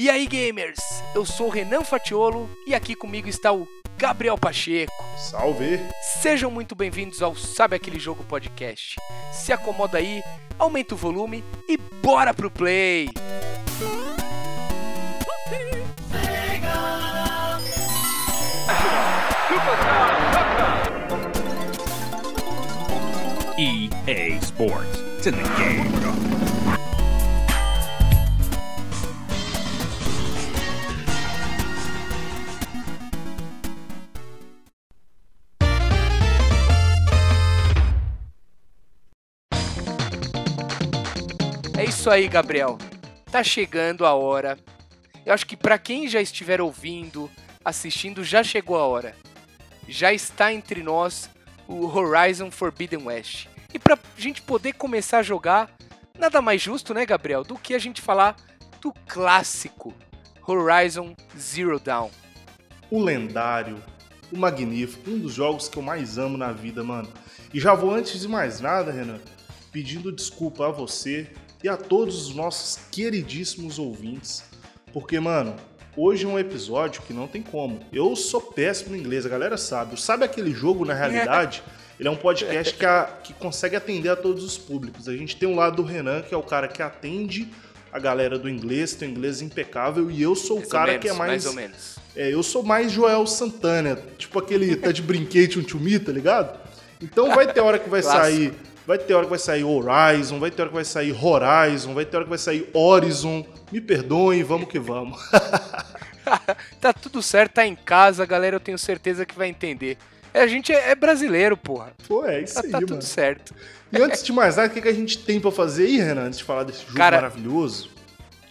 E aí, gamers? Eu sou o Renan Fatiolo e aqui comigo está o Gabriel Pacheco. Salve! Sejam muito bem-vindos ao Sabe Aquele Jogo Podcast. Se acomoda aí, aumenta o volume e bora pro play! EA Sports. It's in the game. Isso aí, Gabriel. Tá chegando a hora. Eu acho que para quem já estiver ouvindo, assistindo, já chegou a hora. Já está entre nós o Horizon Forbidden West. E pra gente poder começar a jogar, nada mais justo, né, Gabriel, do que a gente falar do clássico Horizon Zero Dawn. O lendário, o magnífico, um dos jogos que eu mais amo na vida, mano. E já vou antes de mais nada, Renan, pedindo desculpa a você e a todos os nossos queridíssimos ouvintes, porque, mano, hoje é um episódio que não tem como. Eu sou péssimo em inglês, a galera sabe. Sabe aquele jogo, na realidade? Ele é um podcast que, a, que consegue atender a todos os públicos. A gente tem um lado do Renan, que é o cara que atende a galera do inglês, tem um inglês impecável, e eu sou Mais o cara menos, que é mais. mais ou menos. É, eu sou mais Joel Santana, tipo aquele tá de brinquedo um tchumi, tá ligado? Então vai ter hora que vai sair, vai ter hora que vai sair Horizon, vai ter hora que vai sair Horizon, vai ter hora que vai sair Horizon. Me perdoem, vamos que vamos. tá tudo certo, tá em casa, galera, eu tenho certeza que vai entender. É, A gente é é brasileiro, porra. Pô, é isso Tá, aí, tá mano. tudo certo. E antes de mais nada, o que, que a gente tem pra fazer aí, Renan, antes de falar desse jogo Cara, maravilhoso?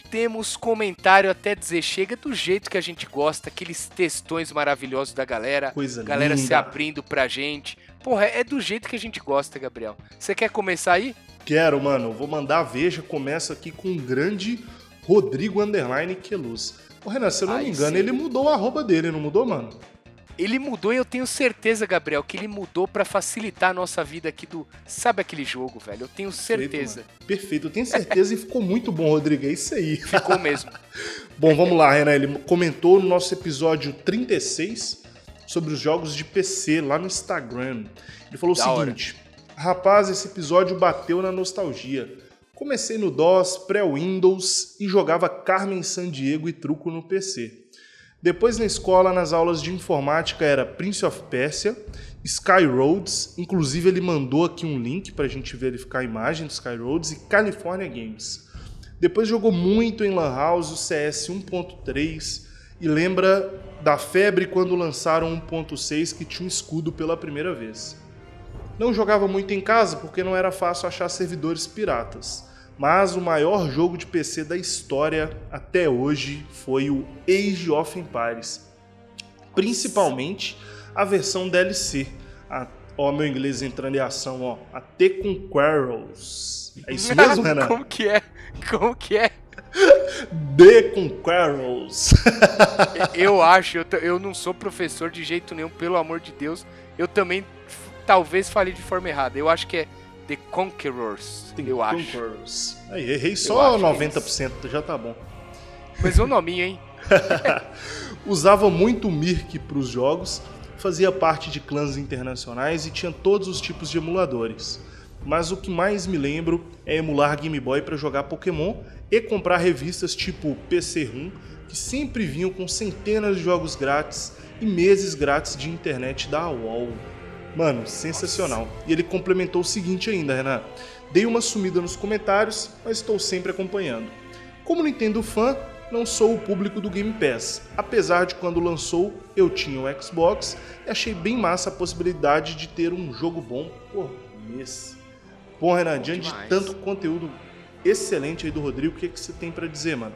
Temos comentário até dizer chega do jeito que a gente gosta, aqueles textões maravilhosos da galera. Coisa galera se linda. abrindo pra gente. Porra, é do jeito que a gente gosta, Gabriel. Você quer começar aí? Quero, mano. Vou mandar a veja. Começa aqui com o grande Rodrigo Underline Queluz. Ô, Renan, se eu não Aí me engano, sim. ele mudou o arroba dele, não mudou, mano? Ele mudou e eu tenho certeza, Gabriel, que ele mudou pra facilitar a nossa vida aqui do. Sabe aquele jogo, velho? Eu tenho certeza. Perfeito. Perfeito, eu tenho certeza e ficou muito bom, Rodrigo. É isso aí. Ficou mesmo. Bom, vamos lá, Renan. Ele comentou no nosso episódio 36 sobre os jogos de PC lá no Instagram. Ele falou Da o hora. seguinte: Rapaz, esse episódio bateu na nostalgia. Comecei no DOS, pré-Windows e jogava Carmen Sandiego e truco no PC. Depois na escola, nas aulas de informática, era Prince of Persia, Sky Roads, inclusive ele mandou aqui um link pra gente verificar a imagem do Sky Roads, e California Games. Depois jogou muito em Lan House o CS 1.3 e lembra da febre quando lançaram 1.6 que tinha um escudo pela primeira vez. Não jogava muito em casa porque não era fácil achar servidores piratas. Mas o maior jogo de PC da história até hoje foi o Age of Empires. Principalmente a versão DLC. A, ó, meu inglês entrando em ação, ó. A The Conquerors. É isso mesmo, Renan? Como que é? Como que é? The Conquerors. Eu acho, eu, eu não sou professor de jeito nenhum, pelo amor de Deus. Eu também talvez falei de forma errada. Eu acho que é The Conquerors. The eu acho. Conquerors. Aí, errei só acho que é 90%, já tá bom. Mas o nominho, hein? Usava muito o Mirk para os jogos, fazia parte de clãs internacionais e tinha todos os tipos de emuladores. Mas o que mais me lembro é emular Game Boy para jogar Pokémon e comprar revistas tipo PC Room, que sempre vinham com centenas de jogos grátis e meses grátis de internet da UOL. Mano, sensacional. E ele complementou o seguinte ainda, Renan. Dei uma sumida nos comentários, mas estou sempre acompanhando. Como Nintendo fã, não sou o público do Game Pass, apesar de quando lançou eu tinha o Xbox e achei bem massa a possibilidade de ter um jogo bom por mês. Bom, Renan, diante de tanto conteúdo excelente aí do Rodrigo, o que, que você tem pra dizer, mano?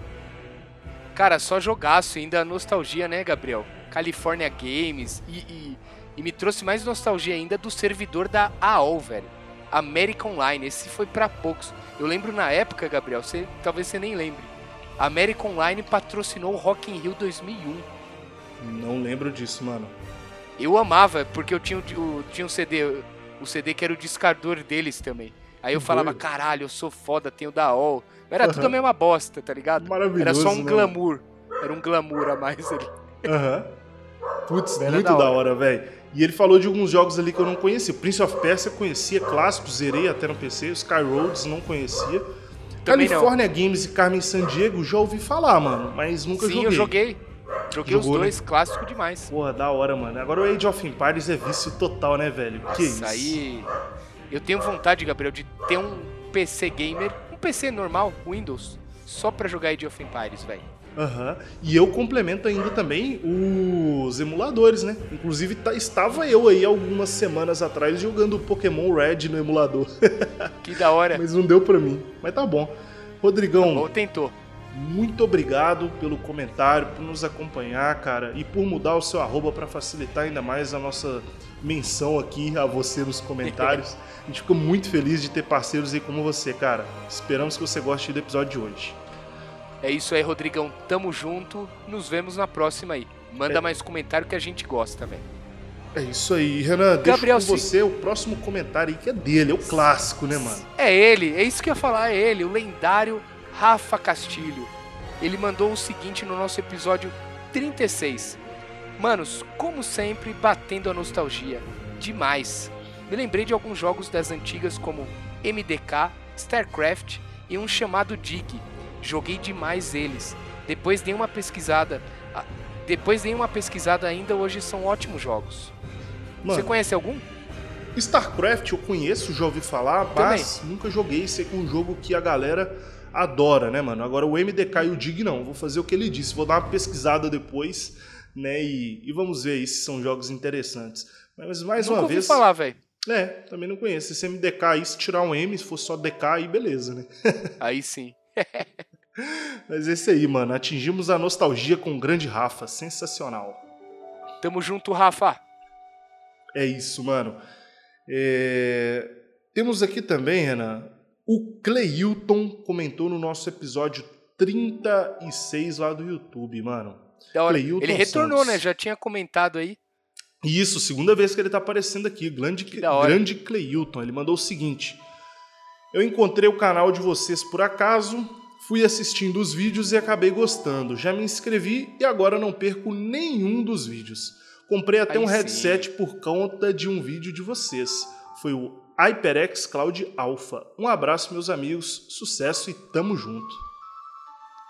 Cara, só jogaço, ainda nostalgia, né, Gabriel? California Games e, e, e me trouxe mais nostalgia ainda do servidor da AOL, velho. América Online, esse foi pra poucos. Eu lembro na época, Gabriel, você, talvez você nem lembre. América Online patrocinou o Rock in Rio 2001. Não lembro disso, mano. Eu amava, porque eu tinha, o- tinha um CD, o CD que era o discardor deles também. Aí eu Que falava, doido. caralho, eu sou foda, tenho da all. Era tudo a mesma bosta, tá ligado? Maravilhoso. Era só um né? glamour. Era um glamour a mais ali. Aham. Putz, Era muito da hora. hora, velho. E ele falou de alguns jogos ali que eu não conhecia. Prince of Persia conhecia, clássico, zerei até no PC. Os Sky Roads não conhecia. Também não. California Games e Carmen Sandiego já ouvi falar, mano, mas nunca Sim, joguei. eu joguei. Joguei Jogou, os né? dois, clássico demais. Porra, da hora, mano. Agora o Age of Empires é vício total, né, velho? que isso? Isso aí. Eu tenho vontade, Gabriel, de ter um PC gamer, um PC normal, Windows, só pra jogar Age of Empires, velho. Aham. E eu complemento ainda também os emuladores, né? Inclusive tá- estava eu aí algumas semanas atrás jogando Pokémon Red no emulador. Que da hora. mas não deu pra mim. Mas tá bom. Rodrigão, Ou tentou. muito obrigado pelo comentário, por nos acompanhar, cara, e por mudar o seu arroba pra facilitar ainda mais a nossa menção aqui a você nos comentários. A gente fica muito feliz de ter parceiros aí como você, cara. Esperamos que você goste do episódio de hoje. É isso aí, Rodrigão. Tamo junto. Nos vemos na próxima aí. Manda É. mais comentário que a gente gosta, velho. É isso aí, Renan. Deixa Gabriel, com sim. você o próximo comentário aí que é dele, é o clássico, né, mano? É ele, é isso que eu ia falar, é ele, o lendário Rafa Castilho. Ele mandou o seguinte no nosso episódio 36. Manos, como sempre, batendo a nostalgia. Demais. Me lembrei de alguns jogos das antigas como MDK, StarCraft e um chamado Dig. Joguei demais eles. Depois dei uma pesquisada. Depois dei uma pesquisada ainda, hoje são ótimos jogos. Você Mano, conhece algum? StarCraft eu conheço, já ouvi falar, mas nunca joguei. Sei que é um jogo que a galera adora, né, mano? Agora o MDK e o Dig não. Vou fazer o que ele disse. Vou dar uma pesquisada depois, né? E, e vamos ver aí se são jogos interessantes. Mas mais Nunca uma ouvi vez. falar, velho. É, também não conheço. Esse MDK aí, se tirar um M, se for só DK, aí beleza, né? Aí sim. Mas esse aí, mano. Atingimos a nostalgia com o grande Rafa. Sensacional. Tamo junto, Rafa. É isso, mano. É, Temos aqui também, Renan, o Cleilton comentou no nosso episódio 36 lá do YouTube, mano. Da hora. Cleilton Ele retornou, Santos. né? Já tinha comentado aí. Isso, segunda vez que ele tá aparecendo aqui. Grande, grande Cleilton. Ele mandou o seguinte: Eu encontrei o canal de vocês por acaso, fui assistindo os vídeos e acabei gostando. Já me inscrevi e agora não perco nenhum dos vídeos. Comprei até Aí um sim. headset por conta de um vídeo de vocês. Foi o HyperX Cloud Alpha. Um abraço, meus amigos, sucesso e tamo junto.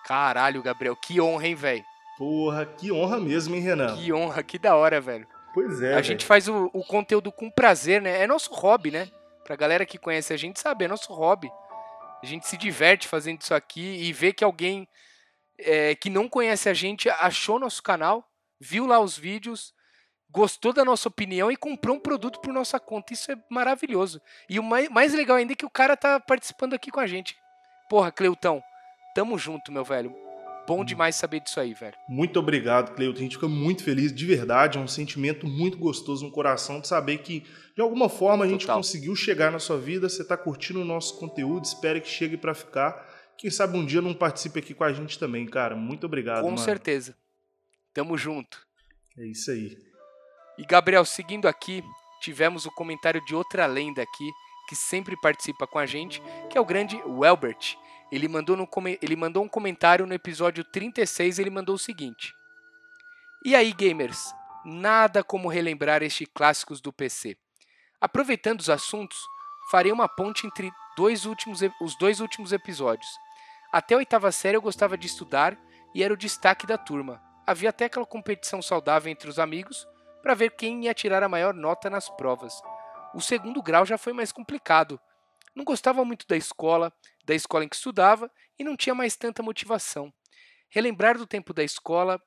Caralho, Gabriel, que honra, hein, velho? Porra, que honra mesmo, hein, Renan? Que honra, que da hora, velho. Pois é, a gente faz o, o conteúdo com prazer, né? É nosso hobby, né? Pra galera que conhece a gente sabe, é nosso hobby. A gente se diverte fazendo isso aqui e vê que alguém é, que não conhece a gente achou nosso canal, viu lá os vídeos, gostou da nossa opinião e comprou um produto por nossa conta. Isso é maravilhoso. E o mais, mais legal ainda é que o cara tá participando aqui com a gente. Porra, Cleutão, tamo junto, meu velho. Bom demais saber disso aí, velho. Muito obrigado, Cleuton. A gente fica muito feliz, de verdade. É um sentimento muito gostoso no coração de saber que, de alguma forma, a gente Total. conseguiu chegar na sua vida. Você está curtindo o nosso conteúdo, espero que chegue para ficar. Quem sabe um dia não participe aqui com a gente também, cara. Muito obrigado, com mano. certeza. Tamo junto. É isso aí. E Gabriel, seguindo aqui, tivemos o comentário de outra lenda aqui, que sempre participa com a gente, que é o grande Welbert. Ele mandou, no ele mandou um comentário no episódio 36, ele mandou o seguinte: E aí, gamers? Nada como relembrar estes clássicos do PC. Aproveitando os assuntos, farei uma ponte entre dois últimos, os dois últimos episódios. Até a oitava série eu gostava de estudar e era o destaque da turma. Havia até aquela competição saudável entre os amigos para ver quem ia tirar a maior nota nas provas. O segundo grau já foi mais complicado. Não gostava muito da escola, da escola em que estudava e não tinha mais tanta motivação. Relembrar do tempo da escola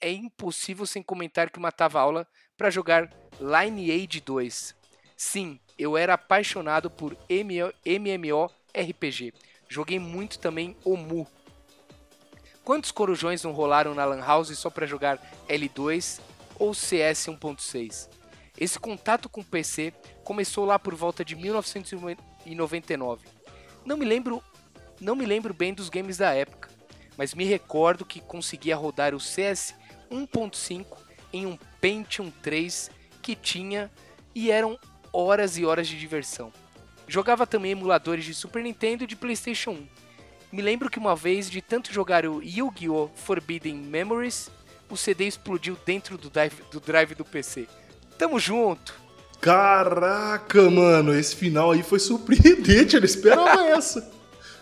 é impossível sem comentar que matava aula para jogar Lineage 2. Sim, eu era apaixonado por MMORPG. Joguei muito também Omu. Quantos corujões não rolaram na Lan House só para jogar L2 ou CS 1.6? Esse contato com o PC começou lá por volta de 1999. Não me lembro, não me lembro bem dos games da época, mas me recordo que conseguia rodar o CS 1.5 em um Pentium 3 que tinha e eram horas e horas de diversão. Jogava também emuladores de Super Nintendo e de PlayStation 1. Me lembro que uma vez, de tanto jogar o Yu-Gi-Oh! Forbidden Memories, o CD explodiu dentro do drive, do drive do PC. Tamo junto! Caraca, mano, esse final aí foi surpreendente, eu não esperava essa.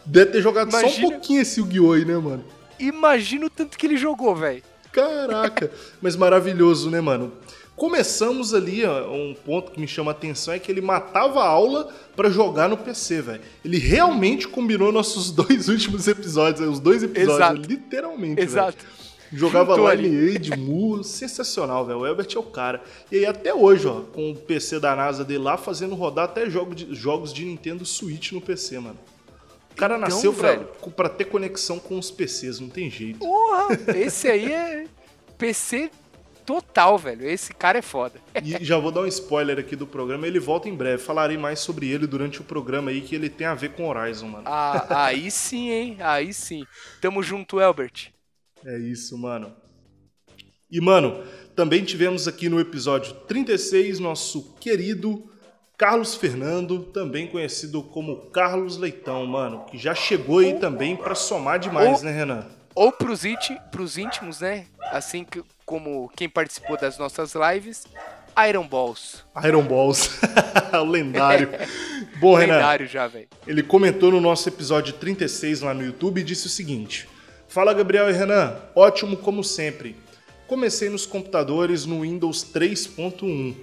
Deve ter jogado só Imagina- um pouquinho esse Yu-Gi-Oh! aí, né, mano? Imagina o tanto que ele jogou, velho. Caraca, mas maravilhoso, né, mano? Começamos ali, ó, um ponto que me chama a atenção é que ele matava a aula pra jogar no PC, velho. Ele realmente combinou nossos dois últimos episódios, os dois episódios, Exato. literalmente, velho. Exato. Jogava Juntou Lineage, Mu, sensacional, velho. O Elbert é o cara. E aí até hoje, ó, com o PC da NASA dele lá, fazendo rodar até jogo de- jogos de Nintendo Switch no PC, mano. O cara Então, nasceu pra, velho. pra ter conexão com os PCs, não tem jeito. Porra, esse aí é PC total, velho. Esse cara é foda. E já vou dar um spoiler aqui do programa, ele volta em breve. Falarei mais sobre ele durante o programa aí, que ele tem a ver com Horizon, mano. Ah, aí sim, hein? Aí sim. Tamo junto, Elbert. É isso, mano. E, mano, também tivemos aqui no episódio 36 nosso querido Carlos Fernando, também conhecido como Carlos Leitão, mano, que já chegou aí também pra somar demais, Oh. né, Renan? Ou pros, pros íntimos, né? Assim que, como quem participou das nossas lives, Iron Balls. Iron Balls, o lendário. Bom, Renan, Lendário já, velho. Ele comentou no nosso episódio 36 lá no YouTube e disse o seguinte: Fala Gabriel e Renan, ótimo como sempre. Comecei nos computadores no Windows 3.1.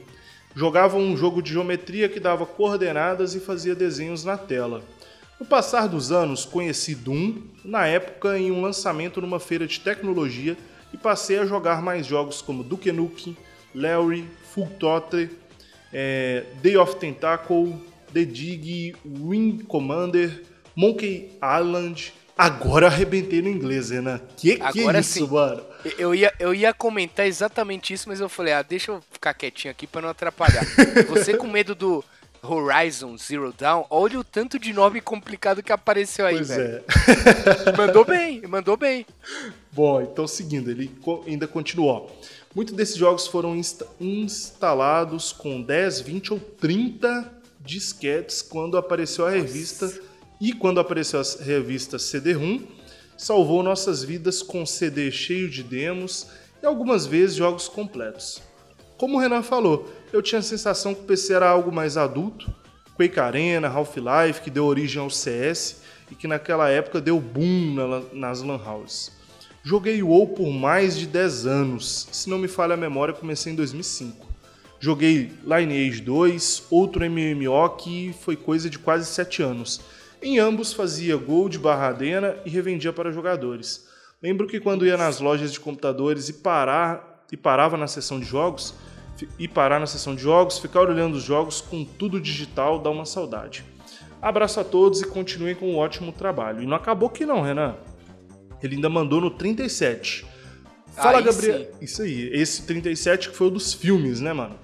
Jogava um jogo de geometria que dava coordenadas e fazia desenhos na tela. No passar dos anos, conheci Doom, na época em um lançamento numa feira de tecnologia, e passei a jogar mais jogos como Duke Nukem, Larry, Full Throttle, é, Day of Tentacle, The Dig, Wing Commander, Monkey Island. Agora arrebentei no inglês, Renan. Que que Agora é isso, sim. mano? Eu ia, eu ia comentar exatamente isso, mas eu falei, ah, deixa eu ficar quietinho aqui pra não atrapalhar. Você com medo do Horizon Zero Dawn, olha o tanto de nome complicado que apareceu aí, Pois velho. é. Mandou bem, mandou bem. Bom, então seguindo, ele ainda continuou. Muitos desses jogos foram insta- instalados com 10, 20 ou 30 disquetes quando apareceu a revista e quando apareceu a revista CD-ROM, salvou nossas vidas com CD cheio de demos e algumas vezes jogos completos. Como o Renan falou, eu tinha a sensação que o PC era algo mais adulto, Quake Arena, Half-Life, que deu origem ao CS e que naquela época deu boom nas lan houses. Joguei WoW por mais de 10 anos, se não me falha a memória, comecei em 2005. Joguei Lineage 2, outro MMO que foi coisa de quase 7 anos. Em ambos fazia gold barra arena e revendia para jogadores. Lembro que quando ia nas lojas de computadores e parar e parava na seção de jogos, e parar na seção de jogos, ficar olhando os jogos com tudo digital dá uma saudade. Abraço a todos e continuem com um ótimo trabalho. E não acabou que não, Renan. Ele ainda mandou no 37. Fala, Aí Gabriel. sim. Isso aí. Esse 37 que foi o dos filmes, né, mano?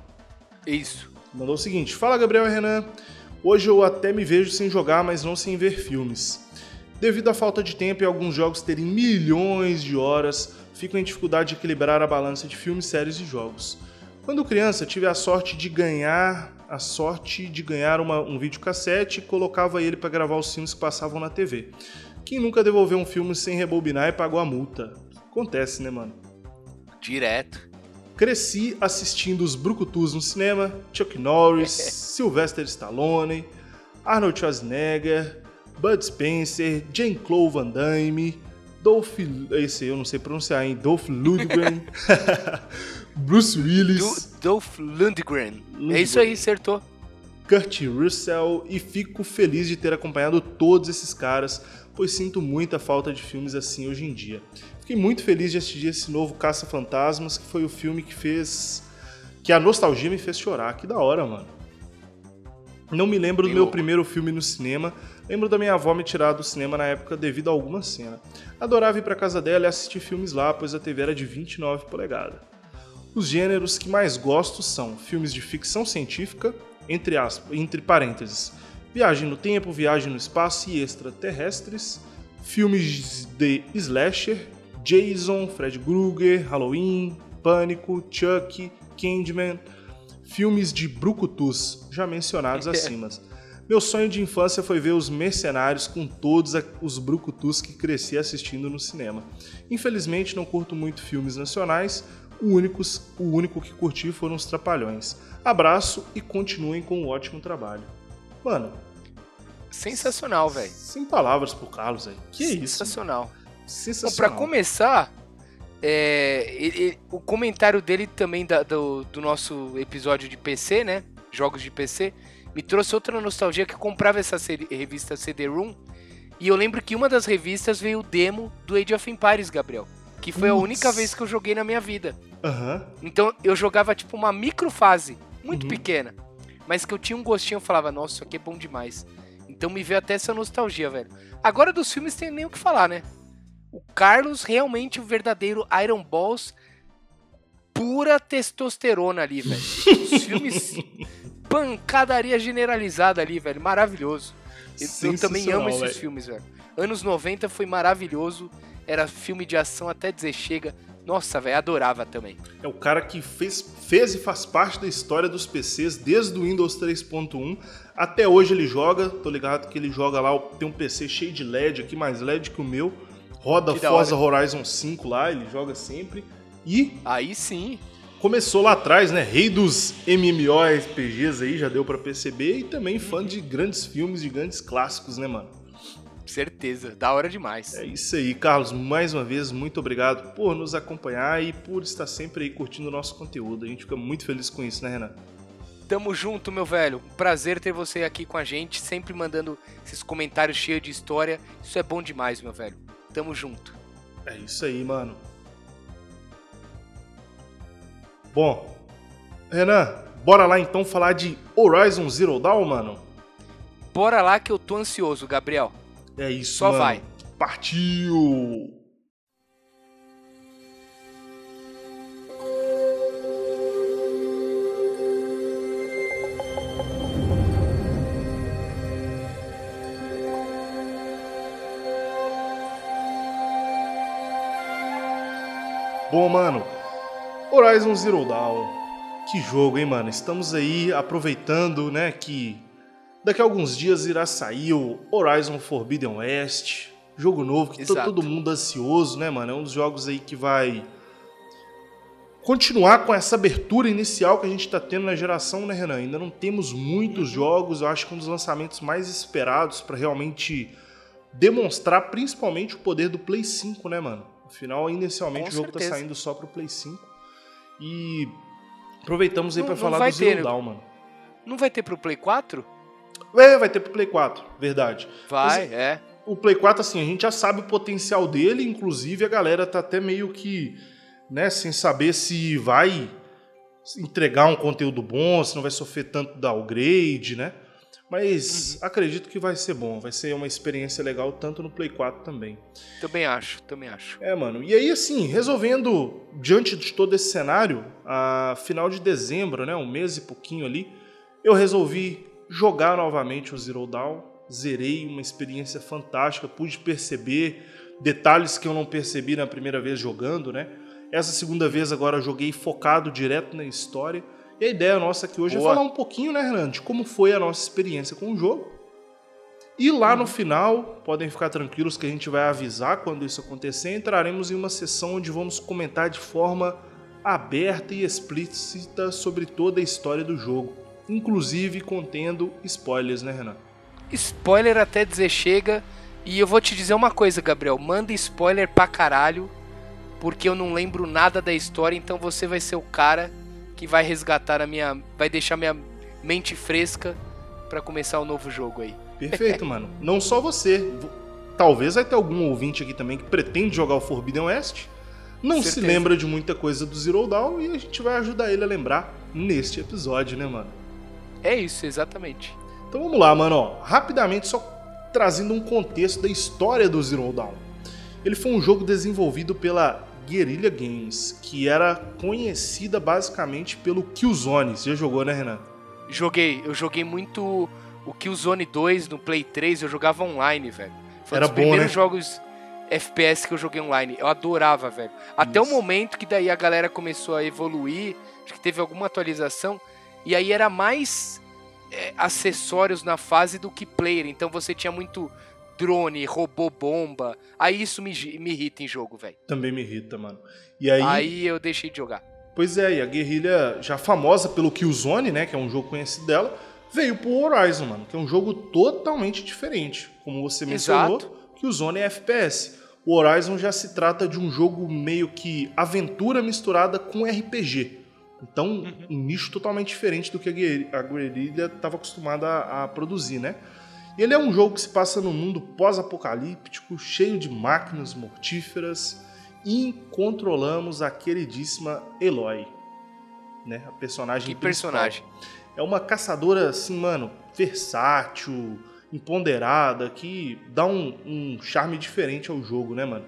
Isso. Mandou o seguinte: Fala Gabriel e Renan. Hoje eu até me vejo sem jogar, mas não sem ver filmes. Devido à falta de tempo e alguns jogos terem milhões de horas, fico em dificuldade de equilibrar a balança de filmes, séries e jogos. Quando criança, tive a sorte de ganhar a sorte de ganhar uma- um videocassete e colocava ele para gravar os filmes que passavam na TV. Quem nunca devolveu um filme sem rebobinar e pagou a multa? Acontece, né, mano? Direto. Cresci assistindo os Brucutus no cinema, Chuck Norris, Sylvester Stallone, Arnold Schwarzenegger, Bud Spencer, Jean-Claude Van Damme, Dolph... Esse eu não sei pronunciar, hein? Dolph Lundgren, Bruce Willis, Do, Dolph Lundgren. É isso aí, acertou. Kurt Russell e fico feliz de ter acompanhado todos esses caras, pois sinto muita falta de filmes assim hoje em dia. Fiquei muito feliz de assistir esse novo Caça Fantasmas, que foi o filme que fez que a nostalgia me fez chorar. Que da hora, mano. Não me lembro Bem do meu louco. primeiro filme no cinema. Lembro da minha avó me tirar do cinema na época devido a alguma cena. Adorava ir pra casa dela e assistir filmes lá, pois a TV era de 29 polegadas. Os gêneros que mais gosto são filmes de ficção científica, entre, aspas, entre parênteses, viagem no tempo, viagem no espaço e extraterrestres, filmes de slasher, Jason, Fred Krueger, Halloween, Pânico, Chuck, Candyman, filmes de brucutus, já mencionados acima. Meu sonho de infância foi ver os Mercenários com todos os brucutus que cresci assistindo no cinema. Infelizmente não curto muito filmes nacionais, o, únicos, o único que curti foram os Trapalhões. Abraço e continuem com um ótimo trabalho. Mano. Sensacional, velho. Sem palavras pro Carlos aí. Que Sensacional. isso? Sensacional. Sensacional. Pra começar, é, ele- o comentário dele também da- do, do nosso episódio de PC, né? Jogos de PC, me trouxe outra nostalgia que eu comprava essa revista CD-ROOM. E eu lembro que uma das revistas veio o demo do Age of Empires, Gabriel. Que foi a única vez que eu joguei na minha vida. Aham. Então eu jogava tipo uma microfase, muito Uhum. pequena. Mas que eu tinha um gostinho, eu falava, nossa, isso aqui é bom demais. Então me veio até essa nostalgia, velho. Agora dos filmes tem nem o que falar, né? O Carlos realmente o verdadeiro Iron Balls pura testosterona ali, velho. Os filmes pancadaria generalizada ali, velho. Maravilhoso. Eu, eu também amo esses velho. filmes, velho. Anos 90 foi maravilhoso. Era filme de ação até dizer chega. Nossa, velho, adorava também. É o cara que fez, fez e faz parte da história dos PCs desde o Windows 3.1 até hoje ele joga. Tô ligado que ele joga lá, tem um PC cheio de LED aqui, mais LED que o meu. Roda Que Forza Horizon 5 lá, ele joga sempre. E Aí sim. começou lá atrás, né? Rei dos MMORPGs aí, já deu pra perceber. E também fã de grandes filmes, de grandes clássicos, né, mano? Certeza. Da hora demais. É isso aí, Carlos. Mais uma vez, muito obrigado por nos acompanhar e por estar sempre aí curtindo o nosso conteúdo. A gente fica muito feliz com isso, né, Renan? Tamo junto, meu velho. Prazer ter você aqui com a gente, sempre mandando esses comentários cheios de história. Isso é bom demais, meu velho. Tamo junto. É isso aí, mano. Bom, Renan, bora lá então falar de Horizon Zero Dawn, mano? Bora lá que eu tô ansioso, Gabriel. É isso, Só mano. vai. Partiu! Bom, mano, Horizon Zero Dawn. Que jogo, hein, mano? Estamos aí aproveitando, né, que daqui a alguns dias irá sair o Horizon Forbidden West. Jogo novo que tá todo mundo ansioso, né, mano? É um dos jogos aí que vai continuar com essa abertura inicial que a gente tá tendo na geração, né, Renan? Ainda não temos muitos jogos. Eu acho que um dos lançamentos mais esperados para realmente demonstrar principalmente o poder do Play 5, né, mano? Afinal, inicialmente Com o jogo tá certeza. saindo só pro Play 5. E aproveitamos aí não falar do Zero ter. Dawn, mano. Não vai ter pro Play 4? É, vai ter pro Play 4, verdade. Vai, Mas- é. O Play 4, assim, a gente já sabe o potencial dele, inclusive a galera tá até meio que, né, sem saber se vai entregar um conteúdo bom, se não vai sofrer tanto da upgrade, né? Mas Uhum. acredito que vai ser bom, vai ser uma experiência legal tanto no Play 4 também. Também acho, também acho. É, mano. E aí, assim, resolvendo, diante de todo esse cenário, a final de dezembro, né, um mês e pouquinho ali, eu resolvi jogar novamente o Zero Dawn. Zerei uma experiência fantástica, pude perceber detalhes que eu não percebi na primeira vez jogando, né? Essa segunda vez agora joguei focado direto na história. E a ideia nossa aqui hoje Boa. é falar um pouquinho, né, Renan, de como foi a nossa experiência com o jogo. E lá no final, podem ficar tranquilos que a gente vai avisar quando isso acontecer. Entraremos em uma sessão onde vamos comentar de forma aberta e explícita sobre toda a história do jogo, inclusive contendo spoilers, né, Renan? Spoiler até dizer chega. E eu vou te dizer uma coisa, Gabriel. Manda spoiler pra caralho. Porque eu não lembro nada da história. Então você vai ser o cara que vai resgatar a minha. Vai deixar minha mente fresca pra começar o novo jogo aí. Perfeito, mano. Não só você. Talvez vai ter algum ouvinte aqui também que pretende jogar o Forbidden West, não se Certeza. lembra de muita coisa do Zero Dawn e a gente vai ajudar ele a lembrar neste episódio, né, mano? É isso, exatamente. Então vamos lá, mano. Ó, rapidamente, só trazendo um contexto da história do Zero Dawn. Ele foi um jogo desenvolvido pela Guerrilla Games, que era conhecida basicamente pelo Killzone. Você já jogou, né, Renan? Joguei, eu joguei muito o Killzone 2 no Play 3, eu jogava online, velho. Foi Era um dos bom, primeiros né? jogos FPS que eu joguei online. Eu adorava, velho. Até o Isso. momento que daí a galera começou a evoluir, acho que teve alguma atualização, e aí era mais é, acessórios na fase do que player. Então você tinha muito drone, robô bomba. Aí isso me, me irrita em jogo, velho. Também me irrita, mano. E aí. Aí eu deixei de jogar. Pois é, e a guerrilha, já famosa pelo Killzone, né? Que é um jogo conhecido dela, veio pro Horizon, mano. Que é um jogo totalmente diferente. Como você mencionou, Exato. Killzone é FPS. O Horizon já se trata de um jogo meio que aventura misturada com RPG. Então, um nicho totalmente diferente do que a guerrilha estava acostumada a, a produzir, né? Ele é um jogo que se passa num mundo pós-apocalíptico, cheio de máquinas mortíferas, e controlamos a queridíssima Eloy, né? A personagem Que principal. personagem. É uma caçadora, assim, mano, versátil, empoderada, que dá um, um charme diferente ao jogo, né, mano?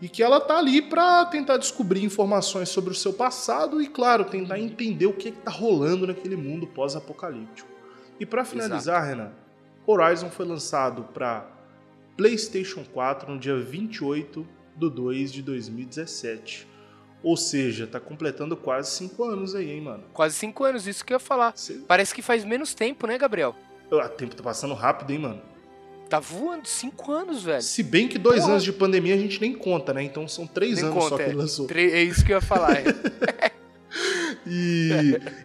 E que ela tá ali pra tentar descobrir informações sobre o seu passado e, claro, tentar entender o que, que tá rolando naquele mundo pós-apocalíptico. E pra finalizar, Renan, Horizon foi lançado pra PlayStation 4 no dia 28 de 2 de 2017. Ou seja, tá completando quase 5 anos aí, hein, mano? Quase cinco anos, isso que eu ia falar. Cê- Parece que faz menos tempo, né, Gabriel? O tempo tá passando rápido, hein, mano? Tá voando cinco anos, velho. Se bem que dois Porra. anos de pandemia a gente nem conta, né? Então são três Nem anos só conta, que é. ele lançou. É isso que eu ia falar. é. E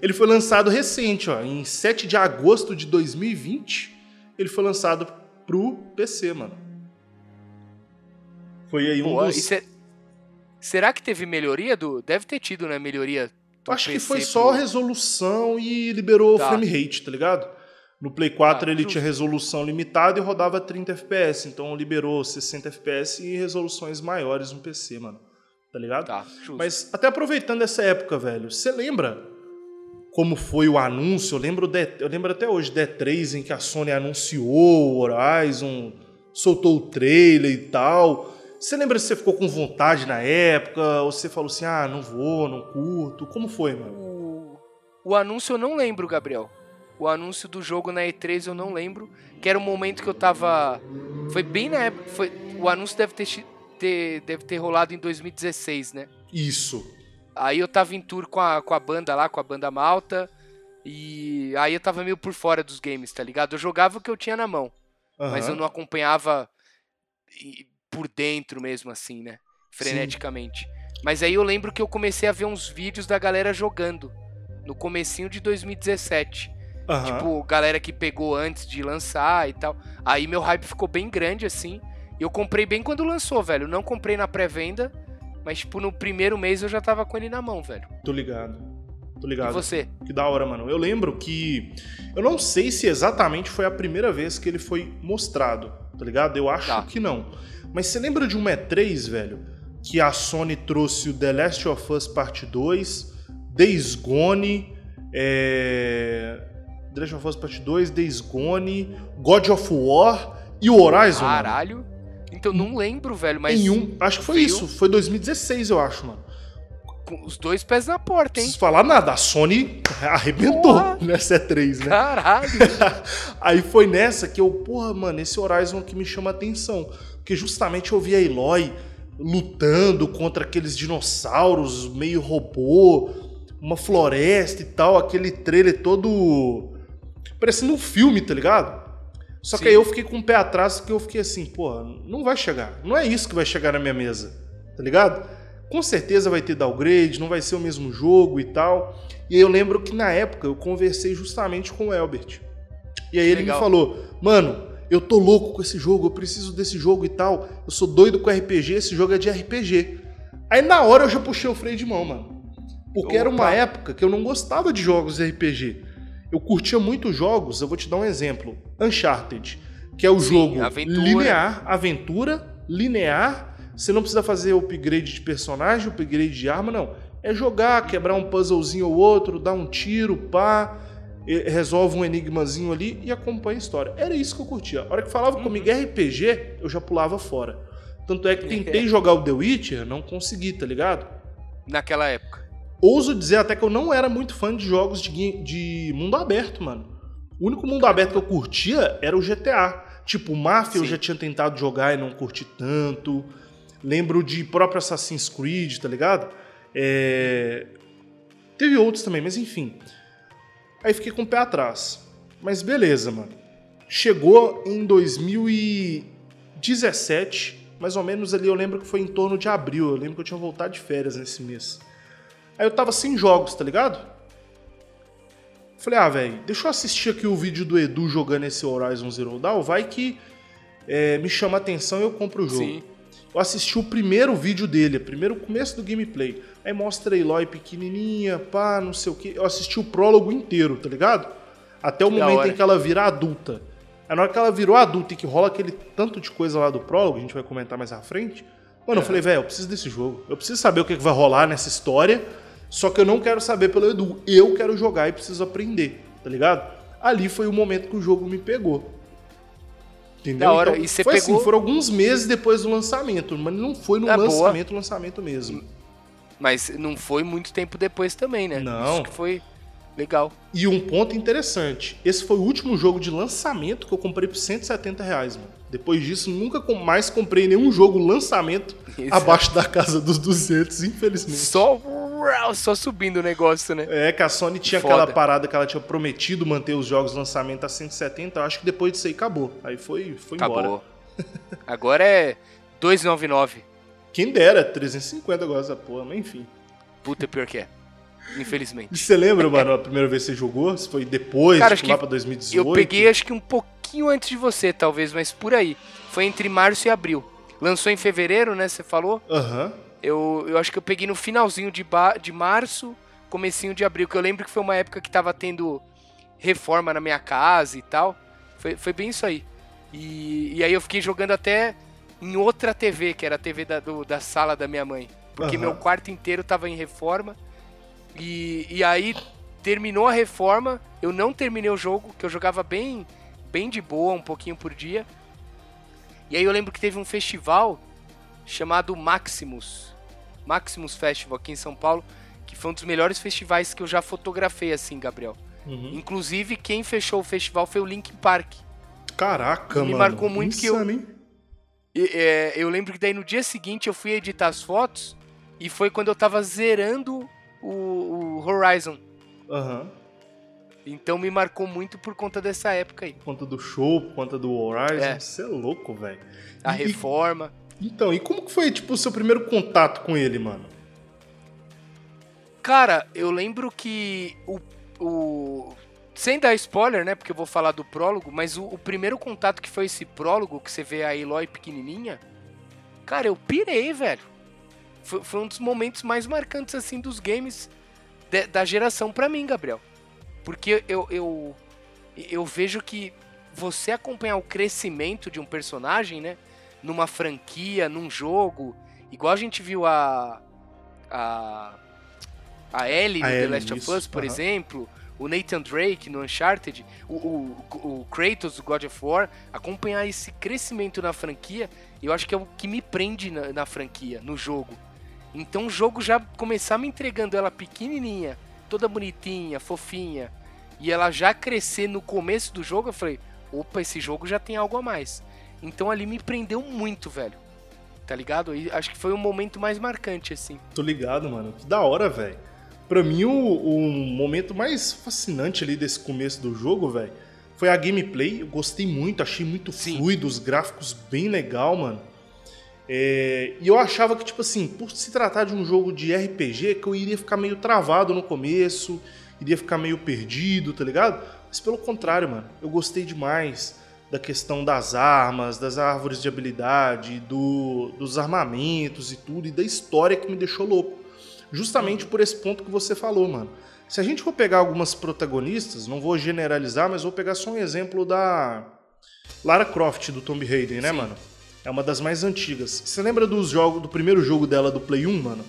ele foi lançado recente, ó. Em 7 de agosto de 2020, ele foi lançado pro PC, mano. Foi aí um Pô, dos... cê- Será que teve melhoria do. Deve ter tido, né? Melhoria. Acho que PC foi pro- só a resolução e liberou Tá. frame rate, tá ligado? No Play 4 Tá, ele justo. tinha resolução limitada e rodava 30 FPS, então liberou 60 FPS e resoluções maiores no PC, mano. Tá ligado? Tá. Mas até aproveitando essa época, velho, você lembra como foi o anúncio? Eu lembro, de- eu lembro até hoje da E3 em que a Sony anunciou o Horizon, soltou o trailer e tal. Você lembra se você ficou com vontade na época? Ou você falou assim, ah, não vou, não curto? Como foi, mano? O, o anúncio eu não lembro, Gabriel. O anúncio do jogo na E3 eu não lembro. Que era o momento que eu tava. Foi bem na época. Foi, o anúncio deve ter, ter- deve ter rolado em 2016, né? Isso. Aí eu tava em tour com a, com a banda lá, com a banda malta. E aí eu tava meio por fora dos games, tá ligado? Eu jogava o que eu tinha na mão. Mas Aham. eu não acompanhava por dentro mesmo, assim, né? Freneticamente. Mas aí eu lembro que eu comecei a ver uns vídeos da galera jogando. No comecinho de 2017. Aham. Tipo, galera que pegou antes de lançar e tal. Aí meu hype ficou bem grande, assim. E eu comprei bem quando lançou, velho. Não comprei na pré-venda. Mas, tipo, no primeiro mês eu já tava com ele na mão, velho. Tô ligado. Tô E ligado. você? Que da hora, mano. Eu lembro que. Eu não sei se exatamente foi a primeira vez que ele foi mostrado, tá ligado? Eu acho Tá. que não. Mas você lembra de um E3, velho? Que a Sony trouxe o The Last of Us Part 2, Days Gone, é... The Last of Us Part 2, Days Gone, God of War e o Horizon. mano. Então não lembro, velho, mas Em um. Acho que foi isso. Foi 2016, eu acho, mano. com os dois pés na porta, hein? Preciso falar nada. A Sony arrebentou Porra. nessa E3, né? Caralho. Aí foi nessa que eu, porra, mano, esse Horizon aqui me chama atenção. Porque justamente eu vi a Eloy lutando contra aqueles dinossauros meio robô, uma floresta e tal, aquele trailer todo. parecendo um filme, tá ligado? Só que Sim. aí eu fiquei com o pé atrás porque eu fiquei assim, porra, não vai chegar. Não é isso que vai chegar na minha mesa, tá ligado? Com certeza vai ter downgrade, não vai ser o mesmo jogo e tal. E aí eu lembro que na época eu conversei justamente com o Elbert. E aí ele Legal. me falou, mano, eu tô louco com esse jogo, eu preciso desse jogo e tal. Eu sou doido com RPG, esse jogo é de RPG. Aí na hora eu já puxei o freio de mão, mano. Porque era uma Opa. época que eu não gostava de jogos de RPG. Eu curtia muito jogos, eu vou te dar um exemplo. Uncharted, que é o Sim, jogo aventura. linear, aventura, linear. Você não precisa fazer upgrade de personagem, upgrade de arma, não. É jogar, quebrar um puzzlezinho ou outro, dar um tiro, pá, resolve um enigmazinho ali e acompanha a história. Era isso que eu curtia. A hora que falava comigo RPG, eu já pulava fora. Tanto é que tentei jogar o The Witcher, não consegui, tá ligado? Naquela época. Ouso dizer até que eu não era muito fã de jogos de, de mundo aberto, mano. O único mundo aberto que eu curtia era o GTA. Tipo, Mafia eu Sim. já tinha tentado jogar e não curti tanto. Lembro de próprio Assassin's Creed, tá ligado? É, Teve outros também, mas enfim. Aí fiquei com o pé atrás. Mas beleza, mano. Chegou em 2017, mais ou menos ali, eu lembro que foi em torno de abril. Eu lembro que eu tinha voltado de férias nesse mês. Aí eu tava sem jogos, tá ligado? Falei, ah, velho, deixa eu assistir aqui o vídeo do Edu jogando esse Horizon Zero Dawn, vai que é, me chama a atenção e eu compro o jogo. Sim. Eu assisti o primeiro vídeo dele, o primeiro começo do gameplay. Aí mostra a Eloy pequenininha, pá, não sei o que. Eu assisti o prólogo inteiro, tá ligado? Até o Que momento em que ela vira adulta. Aí na hora que ela virou adulta e que rola aquele tanto de coisa lá do prólogo, a gente vai comentar mais à frente. Mano, eu falei, velho, eu preciso desse jogo. Eu preciso saber o que que vai rolar nessa história. Só que eu não quero saber pelo Edu. Eu quero jogar e preciso aprender, tá ligado? Ali foi o momento que o jogo me pegou. Entendeu? Da hora. Então, E você foi pegou- assim, foram alguns meses depois do lançamento, mas não foi no É, boa. lançamento, lançamento mesmo. Mas não foi muito tempo depois também, né? Não. Isso que foi legal. E um ponto interessante, esse foi o último jogo de lançamento que eu comprei por 170 reais, mano. Depois disso, nunca mais comprei nenhum jogo lançamento Exato. abaixo da casa dos 200, infelizmente. Só, só subindo o negócio, né? É que a Sony tinha Foda. aquela parada que ela tinha prometido manter os jogos de lançamento a 170, eu acho que depois disso aí acabou. Aí foi, foi embora. Acabou. Agora é 299. Quem dera, 350 agora essa porra, mas enfim. Puta, pior que é. Infelizmente. E você lembra, mano, a primeira vez que você jogou? Se foi depois, Cara, tipo, lá pra 2018? Eu peguei acho que um pouquinho antes de você, talvez, mas por aí. Foi entre março e abril. Lançou em fevereiro, né? Você falou? Aham. Eu, eu acho que eu peguei no finalzinho de, de março, comecinho de abril, que eu lembro que foi uma época que tava tendo reforma na minha casa e tal. Foi, foi bem isso aí. E, e aí eu fiquei jogando até em outra TV, que era a TV da, do- da sala da minha mãe. Porque Aham. meu quarto inteiro tava em reforma. E, e aí terminou a reforma, eu não terminei o jogo, que eu jogava bem, bem de boa, um pouquinho por dia. E aí eu lembro que teve um festival chamado Maximus. Maximus Festival aqui em São Paulo, que foi um dos melhores festivais que eu já fotografei assim, Gabriel. Uhum. Inclusive, quem fechou o festival foi o Linkin Park. Caraca, Me mano. marcou muito que eu- Insano, hein? E, é, eu lembro que daí no dia seguinte eu fui editar as fotos e foi quando eu tava zerando o, o Horizon. Aham. Então me marcou muito por conta dessa época aí. Por conta do show, por conta do Horizon. É. Você é louco, velho. A E- reforma. Então, e como que foi, tipo, o seu primeiro contato com ele, mano? Cara, eu lembro que o, o- Sem dar spoiler, né? Porque eu vou falar do prólogo, mas o, o primeiro contato que foi esse prólogo, que você vê a Eloy pequenininha, cara, eu pirei, velho. Foi, foi um dos momentos mais marcantes, assim, dos games de- da geração pra mim, Gabriel. Porque eu, eu, eu vejo que você acompanhar o crescimento de um personagem, né? Numa franquia, num jogo, igual a gente viu a. a a Ellie A no The Ellie, Last of isso, Us, por aham. exemplo, o Nathan Drake no Uncharted, o, o, o Kratos do God of War, acompanhar esse crescimento na franquia, eu acho que é o que me prende na, na franquia, no jogo. Então o jogo já começar me entregando ela pequenininha, toda bonitinha, fofinha, e ela já crescer no começo do jogo, eu falei, opa, esse jogo já tem algo a mais. Então ali me prendeu muito, velho. Tá ligado? E acho que foi o momento mais marcante, assim. Tô ligado, mano. Que da hora, velho. Pra mim, o, o momento mais fascinante ali desse começo do jogo, velho, foi a gameplay. Eu gostei muito, achei muito Sim. fluido, os gráficos bem legal, mano. É, e eu achava que, tipo assim, por se tratar de um jogo de RPG, que eu iria ficar meio travado no começo, iria ficar meio perdido, tá ligado? Mas pelo contrário, mano, eu gostei demais da questão das armas, das árvores de habilidade, do, dos armamentos e tudo, e da história que me deixou louco. Justamente por esse ponto que você falou, mano. Se a gente for pegar algumas protagonistas, não vou generalizar, mas vou pegar só um exemplo da Lara Croft do Tomb Raider, né, Sim. mano? É uma das mais antigas. Você lembra dos jogos, do primeiro jogo dela do Play 1, mano?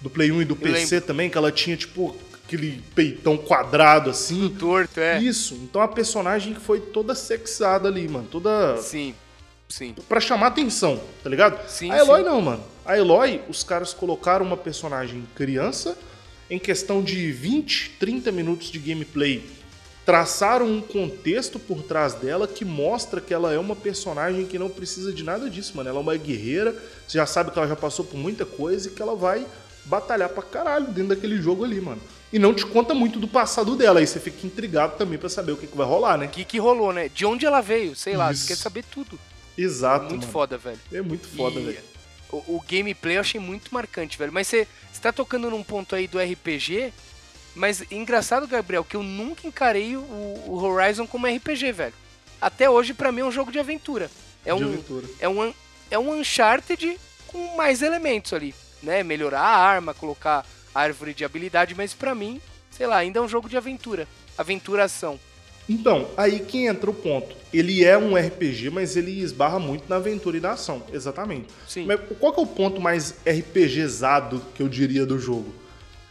Do Play 1 e do PC também, que ela tinha, tipo, aquele peitão quadrado assim. Torto, é. Isso. Então a personagem foi toda sexada ali, mano. Toda. Sim, sim. Pra chamar atenção, tá ligado? Sim, a Eloy sim. não, mano. A Eloy, os caras colocaram uma personagem criança em questão de 20, 30 minutos de gameplay. Traçaram um contexto por trás dela que mostra que ela é uma personagem que não precisa de nada disso, mano. Ela é uma guerreira, você já sabe que ela já passou por muita coisa e que ela vai batalhar pra caralho dentro daquele jogo ali, mano. E não te conta muito do passado dela. Aí você fica intrigado também pra saber o que, que vai rolar, né? O que, que rolou, né? De onde ela veio, sei lá, Isso. você quer saber tudo. Exato. muito mano. foda, velho. É muito foda, E velho. O, o gameplay eu achei muito marcante, velho. Mas você, você tá tocando num ponto aí do RPG, mas engraçado, Gabriel, que eu nunca encarei o, o Horizon como RPG, velho. Até hoje, pra mim, é um jogo de aventura. É De um, aventura. é um, é um Uncharted com mais elementos ali, né? Melhorar a arma, colocar árvore de habilidade, mas pra mim, sei lá, ainda é um jogo de aventura. Aventura-ação. Então, aí que entra o ponto. Ele é um RPG, mas ele esbarra muito na aventura e na ação. Exatamente. Sim. Mas qual que é o ponto mais RPGzado que eu diria do jogo?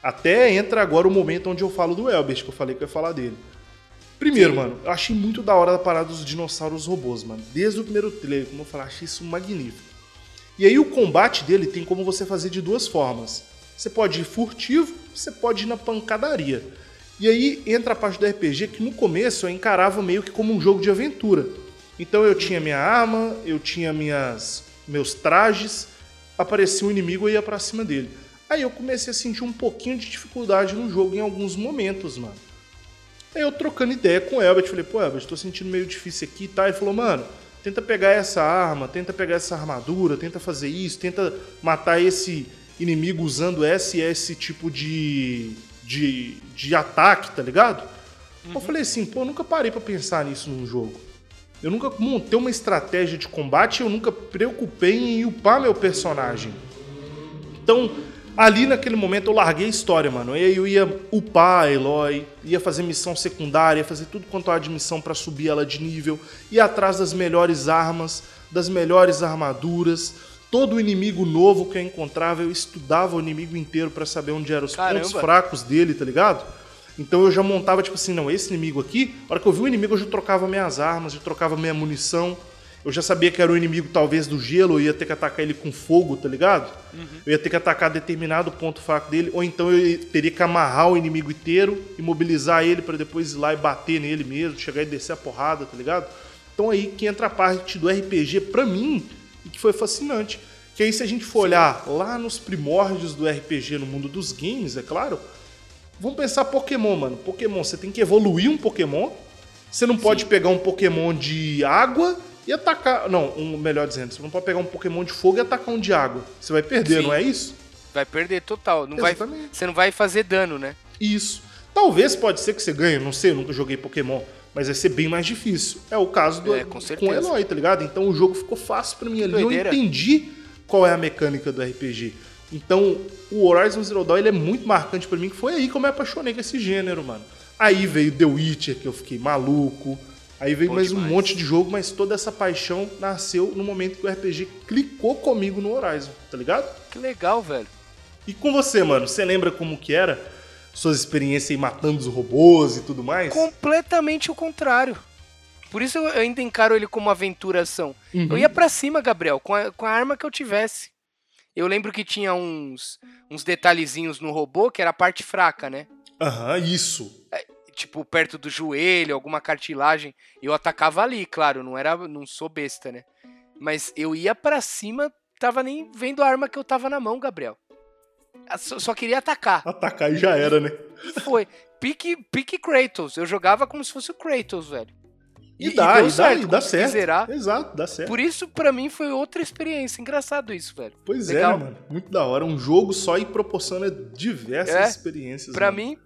Até entra agora o momento onde eu falo do Elbert, que eu falei que eu ia falar dele. Primeiro, Sim. mano, eu achei muito da hora a parada dos dinossauros robôs, mano. Desde o primeiro trailer, como eu falei, achei isso magnífico. E aí o combate dele tem como você fazer de duas formas. Você pode ir furtivo, você pode ir na pancadaria. E aí entra a parte do RPG que no começo eu encarava meio que como um jogo de aventura. Então eu tinha minha arma, eu tinha minhas meus trajes, aparecia um inimigo e ia pra cima dele. Aí eu comecei a sentir um pouquinho de dificuldade no jogo em alguns momentos, mano. Aí eu trocando ideia com o Elbert, falei, pô, Elbert, tô sentindo meio difícil aqui tá? Ele falou, mano, tenta pegar essa arma, tenta pegar essa armadura, tenta fazer isso, tenta matar esse inimigo usando esse e esse tipo de, de, de ataque, tá ligado? Eu falei assim, pô, eu nunca parei pra pensar nisso num jogo. Eu nunca montei uma estratégia de combate, eu nunca preocupei em upar meu personagem. Então, ali naquele momento eu larguei a história, mano. E aí eu ia upar a Eloy, ia fazer missão secundária, ia fazer tudo quanto há de missão pra subir ela de nível, ia atrás das melhores armas, das melhores armaduras. Todo inimigo novo que eu encontrava, eu estudava o inimigo inteiro pra saber onde eram os Caramba. pontos fracos dele, tá ligado? Então eu já montava, tipo assim, não, esse inimigo aqui, a hora que eu vi o inimigo, eu já trocava minhas armas, já trocava minha munição. Eu já sabia que era o inimigo, talvez, do gelo, eu ia ter que atacar ele com fogo, tá ligado? Eu ia ter que atacar determinado ponto fraco dele, ou então eu teria que amarrar o inimigo inteiro, imobilizar ele pra depois ir lá e bater nele mesmo, chegar e descer a porrada, tá ligado? Então aí que entra a parte do RPG pra mim, que foi fascinante. Que aí se a gente for olhar lá nos primórdios do RPG no mundo dos games, é claro, Vamos pensar Pokémon, mano. Pokémon, você tem que evoluir um Pokémon. Você não pode pegar um Pokémon de água e atacar. Não, um, melhor dizendo, você não pode pegar um Pokémon de fogo e atacar um de água. Você vai perder, Sim. não é isso? Vai perder total. Não vai, você não vai fazer dano, né? Isso. Talvez pode ser que você ganhe, não sei, eu nunca joguei Pokémon, mas vai ser bem mais difícil. É o caso do É, com com o Eloy, tá ligado? Então o jogo ficou fácil pra mim ali. doideira. Eu entendi qual é a mecânica do RPG. Então, o Horizon Zero Dawn ele é muito marcante pra mim, que foi aí que eu me apaixonei com esse gênero, mano. Aí veio The Witcher, que eu fiquei maluco. Aí veio Bom mais um demais. monte de jogo, mas toda essa paixão nasceu no momento que o RPG clicou comigo no Horizon, tá ligado? Que legal, velho. E com você, mano, você lembra como que era? Suas experiências aí matando os robôs e tudo mais? Completamente o contrário. Por isso eu ainda encaro ele como aventuração. Uhum. Eu ia pra cima, Gabriel, com a, com a arma que eu tivesse. Eu lembro que tinha uns, uns detalhezinhos no robô que era a parte fraca, né? Aham, isso. Tipo, perto do joelho, alguma cartilagem. Eu atacava ali, claro, não era, não sou besta, né? Mas eu ia pra cima, tava nem vendo a arma que eu tava na mão, Gabriel. Eu Só, queria atacar. Atacar e já era, né? E foi. Pique, pique Kratos. Eu jogava como se fosse o Kratos, velho. E, dá, deu e dá, e dá certo. zerar. Exato, dá certo. Por isso, pra mim, foi outra experiência. Engraçado isso, velho. Pois Legal. é, né, mano. Muito da hora. Um jogo só e proporciona diversas É, experiências. Pra mano. mim,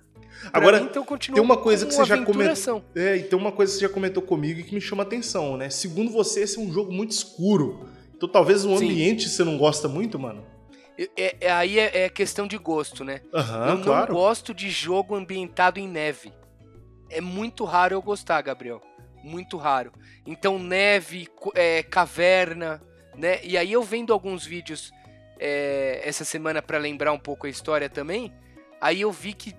pra Agora, mim, então continua tem uma coisa que você já comentou. É, e tem uma coisa que você já comentou comigo e que me chama atenção, né? Segundo você, esse é um jogo muito escuro. Então talvez o Sim. ambiente você não gosta muito, mano. É- é- aí é, é questão de gosto, né? Aham, eu claro. não gosto de jogo ambientado em neve. É muito raro eu gostar, Gabriel. Muito raro. Então, neve, é, caverna, né? E aí eu vendo alguns vídeos é, essa semana pra lembrar um pouco a história também. Aí eu vi que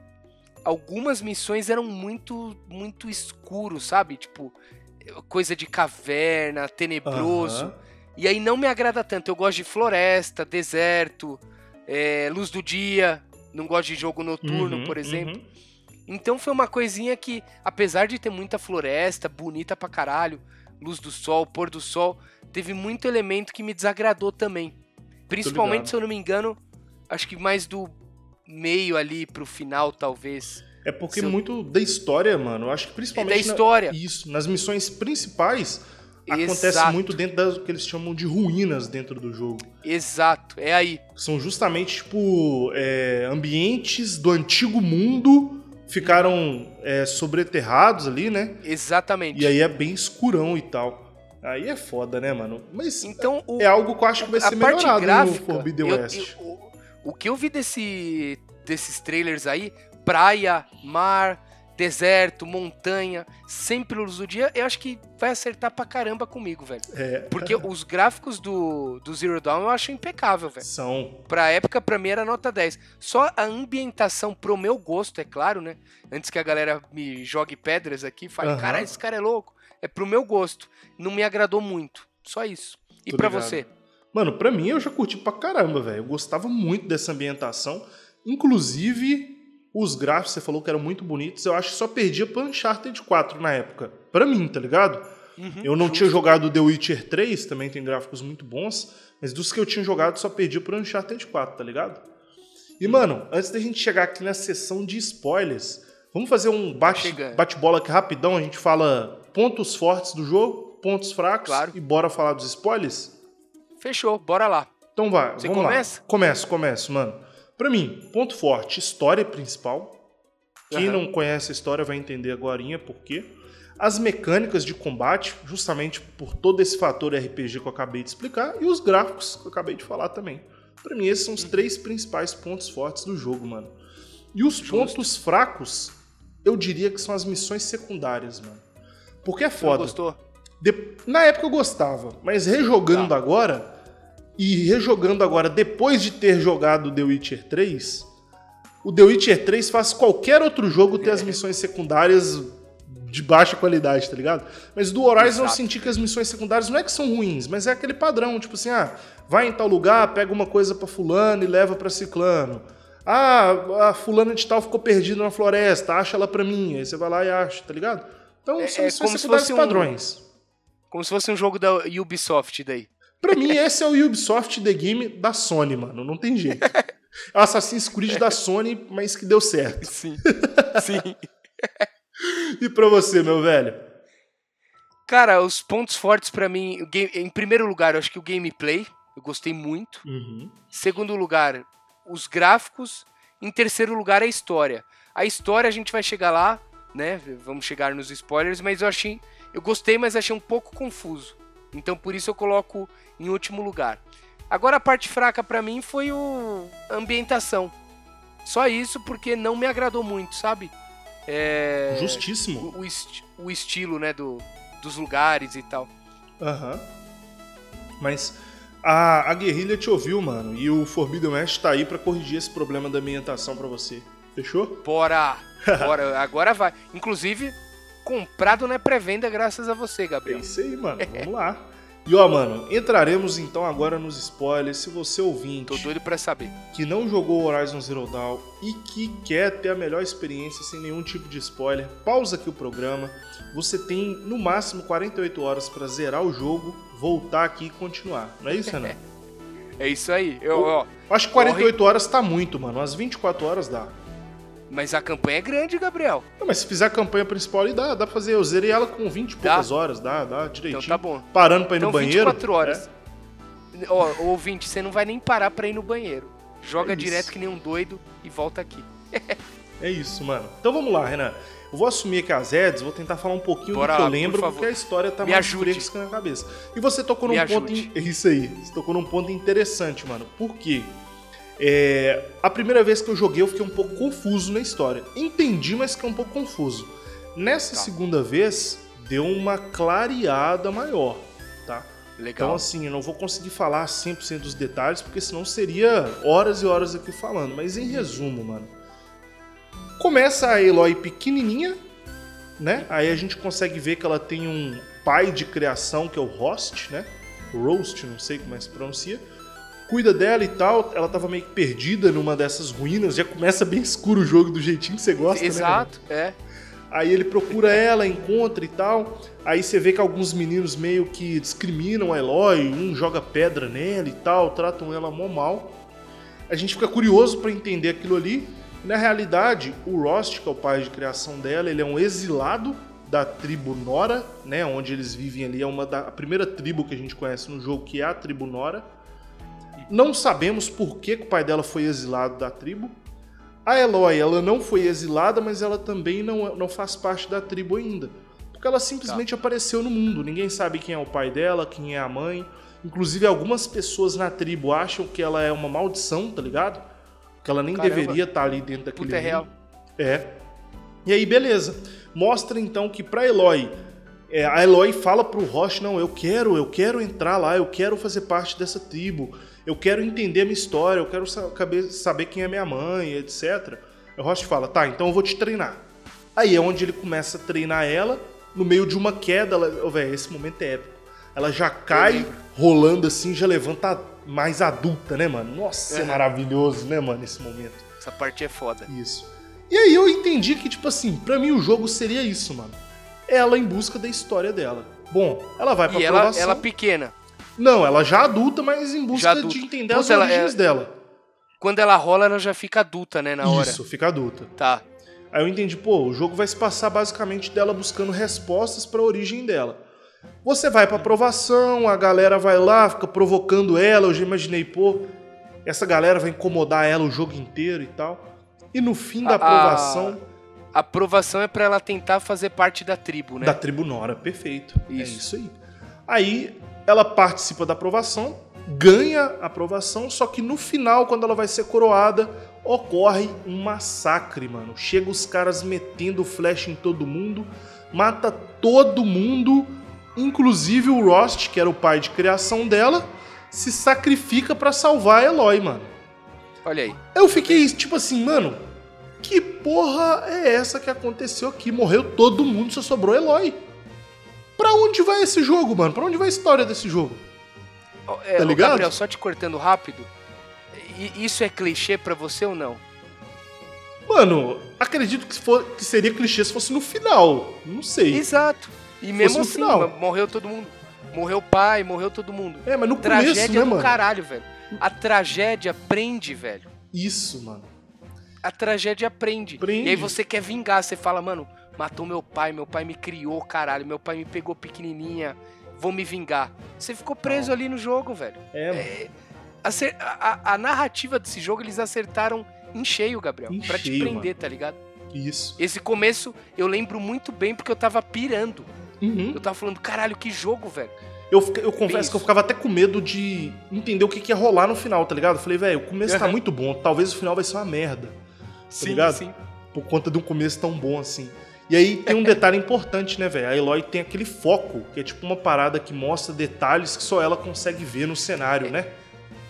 algumas missões eram muito, muito escuro, sabe? Tipo, coisa de caverna, tenebroso. Aham. E aí não me agrada tanto. Eu gosto de floresta, deserto, é, luz do dia. Não gosto de jogo noturno, Uhum, por exemplo. uhum. Então foi uma coisinha que, apesar de ter muita floresta, bonita pra caralho, luz do sol, pôr do sol, teve muito elemento que me desagradou também. Principalmente, se eu não me engano, acho que mais do meio ali pro final, talvez. É porque eu- muito da história, mano, eu acho que É principalmente. da na- história. Isso, nas missões principais, acontece Exato. muito dentro das que eles chamam de ruínas dentro do jogo. Exato, é aí. São justamente, tipo, é, ambientes do antigo mundo ficaram é, sobreterrados ali, né? Exatamente. E aí é bem escurão e tal. Aí é foda, né, mano? Mas então, o, é algo que eu acho que vai ser melhorado gráfica, no Forbidden eu- West. eu- o, o que eu vi desse, desses trailers aí, praia, mar, deserto, montanha, sempre luz do dia, eu acho que vai acertar pra caramba comigo, velho. É, Porque os gráficos do, do Zero Dawn eu acho impecável, velho. são. Pra época, pra mim era nota 10. Só a ambientação pro meu gosto, é claro, né? Antes que a galera me jogue pedras aqui e fale, Aham. cara, esse cara é louco. É pro meu gosto. Não me agradou muito. Só isso. E ligado. você? Mano, pra mim eu já curti pra caramba, velho. Eu gostava muito dessa ambientação. Inclusive, os gráficos, você falou que eram muito bonitos. Eu acho que só perdia pro Uncharted 4 na época. Pra mim, tá ligado? Uhum, Eu não justo. tinha jogado The Witcher 3, também tem gráficos muito bons. Mas dos que eu tinha jogado, só perdia pro Uncharted 4, tá ligado? E, mano, antes da gente chegar aqui na sessão de spoilers, vamos fazer um bate- bate-bola aqui rapidão. A gente fala pontos fortes do jogo, pontos fracos Claro. e bora falar dos spoilers? Fechou, bora lá. Então vai, Você vamos começa? lá. Começo, começo, mano. Pra mim, ponto forte, história principal. Quem Aham. não conhece a história vai entender agora por quê. As mecânicas de combate, justamente por todo esse fator RPG que eu acabei de explicar, e os gráficos que eu acabei de falar também. Pra mim, esses são os três principais pontos fortes do jogo, mano. E os Justo. pontos fracos, eu diria que são as missões secundárias, mano. Porque é foda. gostou? De- Na época eu gostava, mas rejogando Tá. agora, e rejogando agora depois de ter jogado The Witcher 3, o The Witcher 3 faz qualquer outro jogo ter as missões secundárias de baixa qualidade, tá ligado? Mas do Horizon eu Exato. senti que as missões secundárias não é que são ruins, mas é aquele padrão, tipo assim, ah, vai em tal lugar, pega uma coisa pra fulano e leva pra ciclano. Ah, a fulana de tal ficou perdida na floresta, acha ela pra mim, aí você vai lá e acha, tá ligado? Então É- são é missões como se secundárias fosse um- padrões. Como se fosse um jogo da Ubisoft daí. Pra mim, esse é o Ubisoft The Game da Sony, mano. Não tem jeito. É o Assassin's Creed da Sony, mas que deu certo. Sim. Sim. E pra você, meu velho? Cara, os pontos fortes pra mim, em primeiro lugar, eu acho que o gameplay, eu gostei muito. Uhum. Segundo lugar, os gráficos. Em terceiro lugar, a história. A história a gente vai chegar lá, né? Vamos chegar nos spoilers, mas eu achei. Eu gostei, mas achei um pouco confuso. Então por isso eu coloco em último lugar. Agora a parte fraca pra mim foi o a ambientação. Só isso porque não me agradou muito, sabe? É... Justíssimo. o, o esti- o estilo, né, do, dos lugares e tal. Aham. Mas a, a guerrilha te ouviu, mano. E o Forbidden West tá aí pra corrigir esse problema da ambientação pra você. Fechou? Bora! Bora, agora vai. Inclusive, comprado na pré-venda graças a você, É Gabriel. isso aí, mano. Vamos lá. E ó, mano, entraremos então agora nos spoilers. Se você ouvinte Tô doido pra saber. que não jogou Horizon Zero Dawn e que quer ter a melhor experiência sem nenhum tipo de spoiler, pausa aqui o programa. Você tem no máximo 48 horas pra zerar o jogo, voltar aqui e continuar. Não é isso, Renan? É isso aí. Eu, ó, Acho que 48 horas tá muito, mano. Umas 24 horas dá. Mas a campanha é grande, Gabriel. Não, mas se fizer a campanha principal ali, dá, dá pra fazer. Eu zerei ela com 20 e poucas horas, dá, dá direitinho. Então tá bom. Parando pra ir Então no banheiro. 24 horas. né? Ó, ouvinte, você não vai nem parar pra ir no banheiro. Joga É direto que nem um doido e volta aqui. É isso, mano. Então vamos lá, Renan. Eu vou assumir aqui as heads, vou tentar falar um pouquinho Bora do que eu lá, por lembro, favor. porque a história tá Me mais fresca na cabeça. E você tocou num Me ponto. in- É isso aí. Você tocou num ponto interessante, mano. Por quê? É, a primeira vez que eu joguei, eu fiquei um pouco confuso na história. Entendi, mas fiquei um pouco confuso. Nessa Tá. segunda vez, deu uma clareada maior, tá? Legal. Então, assim, eu não vou conseguir falar 100% dos detalhes, porque senão seria horas e horas aqui falando. Mas em resumo, mano. Começa a Eloy pequenininha, né? Aí a gente consegue ver que ela tem um pai de criação, que é o Host, né? Roast, não sei como é que se pronuncia. Cuida dela e tal. Ela tava meio que perdida numa dessas ruínas. Já começa bem escuro o jogo do jeitinho que você gosta, né? Exato, é. Aí ele procura ela, encontra e tal. Aí você vê que alguns meninos meio que discriminam a Eloy, um joga pedra nela e tal, tratam ela mó mal. A gente fica curioso para entender aquilo ali. Na realidade, o Rost, que é o pai de criação dela, ele é um exilado da tribo Nora, né, onde eles vivem ali, é uma da a primeira tribo que a gente conhece no jogo, que é a tribo Nora. Não sabemos por que, que o pai dela foi exilado da tribo. A Eloy, ela não foi exilada, mas ela também não, não faz parte da tribo ainda. Porque ela simplesmente tá. apareceu no mundo. Ninguém sabe quem é o pai dela, quem é a mãe. Inclusive, algumas pessoas na tribo acham que ela é uma maldição, tá ligado? Que ela nem Caramba. deveria estar tá ali dentro daquele Puta é real. É. E aí, beleza. Mostra então que pra Eloy, é, a Eloy fala pro Roche, não, eu quero, eu quero entrar lá, eu quero fazer parte dessa tribo, eu quero entender a minha história, eu quero saber, saber quem é minha mãe, etc. O Roche fala, tá, então eu vou te treinar. Aí é onde ele começa a treinar ela, no meio de uma queda, ela, oh, véio, esse momento é épico. Ela já cai rolando assim, já levanta mais adulta, né, mano? Nossa, é maravilhoso, né, mano, esse momento. Essa parte é foda. Isso. E aí eu entendi que, tipo assim, para mim o jogo seria isso, mano. Ela em busca da história dela. Bom, ela vai pra e aprovação. Ela, ela pequena. Não, ela já adulta, mas em busca de entender Puta, as origens é... dela. Quando ela rola, ela já fica adulta, né, na hora. Isso, fica adulta. Tá. Aí eu entendi, pô, o jogo vai se passar basicamente dela buscando respostas para a origem dela. Você vai para aprovação, a galera vai lá, fica provocando ela. Eu já imaginei, pô, essa galera vai incomodar ela o jogo inteiro e tal. E no fim da aprovação. A, a aprovação é para ela tentar fazer parte da tribo, né? Da tribo Nora, perfeito. É isso. É isso aí. Aí ela participa da aprovação, ganha a aprovação, só que no final, quando ela vai ser coroada, ocorre um massacre, mano. Chega os caras metendo flecha em todo mundo, mata todo mundo, inclusive o Rost, que era o pai de criação dela, se sacrifica para salvar a Eloy, mano. Olha aí. Eu fiquei tipo assim, mano, que porra é essa que aconteceu aqui? Morreu todo mundo, só sobrou Eloy. Pra onde vai esse jogo, mano? Pra onde vai a história desse jogo? É, tá ligado? Gabriel, só te cortando rápido. Isso é clichê para você ou não? Mano, acredito que, for, que seria clichê se fosse no final. Não sei. Exato. E mesmo assim, final. morreu todo mundo. Morreu o pai, morreu todo mundo. É, mas no Tragédia começo, né, do mano? caralho, velho. A tragédia prende, velho. Isso, mano. A tragédia prende. prende. E aí você quer vingar, você fala, mano, matou meu pai, meu pai me criou, caralho, meu pai me pegou pequenininha, vou me vingar. Você ficou preso ali no jogo, velho. É. É, a, a, a, narrativa desse jogo eles acertaram em cheio, Gabriel. Em pra cheio, te prender, mano. tá ligado? Isso. Esse começo eu lembro muito bem porque eu tava pirando. Uhum. Eu tava falando, caralho, que jogo, velho. Eu, eu confesso que eu ficava até com medo de entender o que, que ia rolar no final, tá ligado? Eu falei, velho, o começo uhum. tá muito bom, talvez o final vai ser uma merda. Tá sim, ligado? Sim. Por conta de um começo tão bom assim. E aí tem um detalhe importante, né, velho? A Eloy tem aquele foco, que é tipo uma parada que mostra detalhes que só ela consegue ver no cenário, é. né?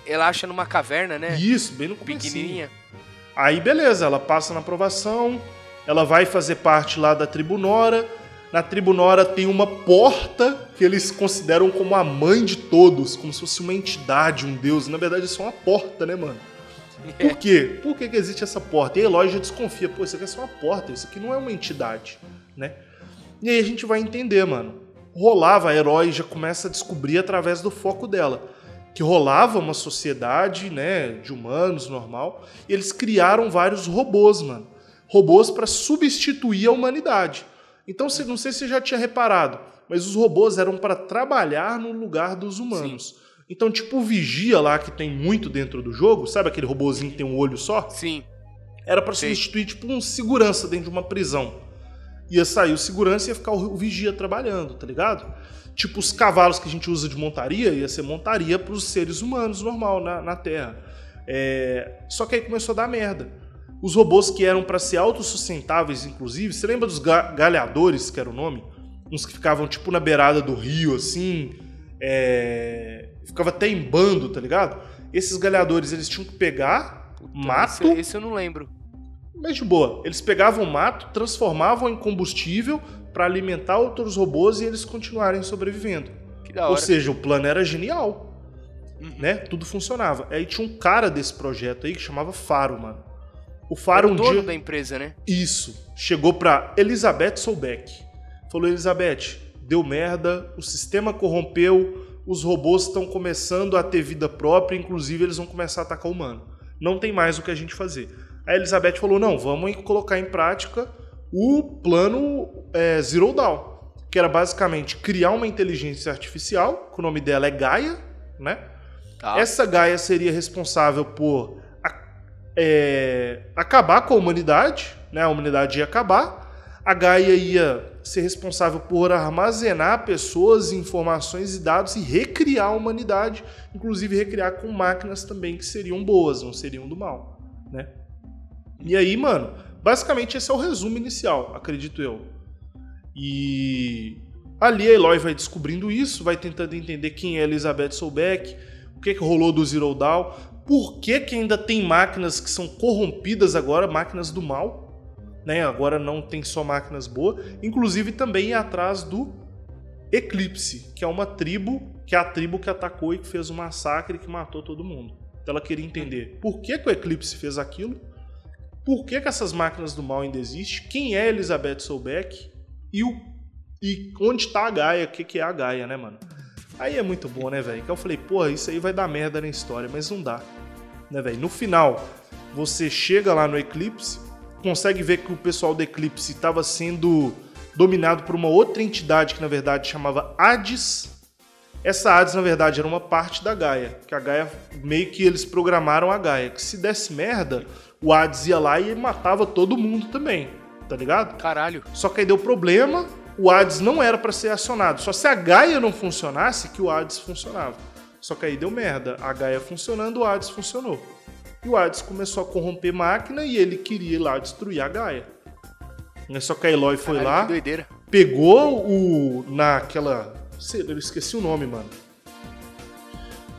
Ela acha numa caverna, né? Isso, bem no começo. Pequenininha. Aí beleza, ela passa na aprovação, ela vai fazer parte lá da Tribunora, na Tribunora tem uma porta que eles consideram como a mãe de todos, como se fosse uma entidade, um deus. Na verdade, é uma porta, né, mano? Por quê? Por que, que existe essa porta? E a Eloy já desconfia, pô, isso aqui é só uma porta, isso aqui não é uma entidade, né? E aí a gente vai entender, mano. Rolava, a Herói já começa a descobrir através do foco dela que rolava uma sociedade, né, de humanos normal, e eles criaram vários robôs, mano. Robôs para substituir a humanidade. Então, não sei se você já tinha reparado, mas os robôs eram para trabalhar no lugar dos humanos. Sim. Então, tipo o Vigia lá, que tem muito dentro do jogo, sabe aquele robôzinho que tem um olho só? Sim. Era para substituir, tipo, um segurança dentro de uma prisão. Ia sair o segurança e ia ficar o Vigia trabalhando, tá ligado? Tipo, os cavalos que a gente usa de montaria, ia ser montaria para os seres humanos normal na, na Terra. É... Só que aí começou a dar merda os robôs que eram para ser autossustentáveis, inclusive, você lembra dos ga galhadores, que era o nome? Uns que ficavam tipo na beirada do rio, assim, é... ficava até em bando, tá ligado? Esses galhadores, eles tinham que pegar Puta, mato... Esse, esse eu não lembro. Mas de boa, eles pegavam mato, transformavam em combustível para alimentar outros robôs e eles continuarem sobrevivendo. Ou seja, o plano era genial. Uhum. Né? Tudo funcionava. Aí tinha um cara desse projeto aí que chamava Faro, mano. O Faro um dono dia... da empresa, né? Isso. Chegou para Elizabeth Solbeck. Falou: Elizabeth, deu merda, o sistema corrompeu, os robôs estão começando a ter vida própria, inclusive eles vão começar a atacar o humano. Não tem mais o que a gente fazer. A Elizabeth falou: não, vamos colocar em prática o plano é, Zero Dawn, que era basicamente criar uma inteligência artificial, que o nome dela é Gaia, né? Tá. Essa Gaia seria responsável por é, acabar com a humanidade, né? A humanidade ia acabar. A Gaia ia ser responsável por armazenar pessoas, informações e dados e recriar a humanidade, inclusive recriar com máquinas também que seriam boas, não seriam do mal, né? E aí, mano, basicamente esse é o resumo inicial, acredito eu. E ali a Eloy vai descobrindo isso, vai tentando entender quem é Elizabeth Soulbeck, o que, que rolou do Zero Dawn, por que, que ainda tem máquinas que são corrompidas agora, máquinas do mal, né? Agora não tem só máquinas boas, inclusive também atrás do Eclipse, que é uma tribo, que é a tribo que atacou e que fez um massacre que matou todo mundo. Então ela queria entender por que, que o Eclipse fez aquilo, por que, que essas máquinas do mal ainda existem, quem é Elizabeth Soulbeck e, o, e onde está a Gaia, o que, que é a Gaia, né, mano? Aí é muito bom, né, velho? Que eu falei, porra, isso aí vai dar merda na história, mas não dá, né, velho? No final, você chega lá no Eclipse, consegue ver que o pessoal do Eclipse estava sendo dominado por uma outra entidade que na verdade chamava Hades. Essa Hades na verdade era uma parte da Gaia, que a Gaia meio que eles programaram a Gaia, que se desse merda, o Hades ia lá e matava todo mundo também, tá ligado? Caralho. Só que aí deu problema, o Hades não era pra ser acionado. Só se a Gaia não funcionasse que o Hades funcionava. Só que aí deu merda. A Gaia funcionando, o Hades funcionou. E o Hades começou a corromper máquina e ele queria ir lá destruir a Gaia. Mas Só que a Eloy foi Caralho, lá, Que doideira. pegou o. naquela. sei, Eu esqueci o nome, mano.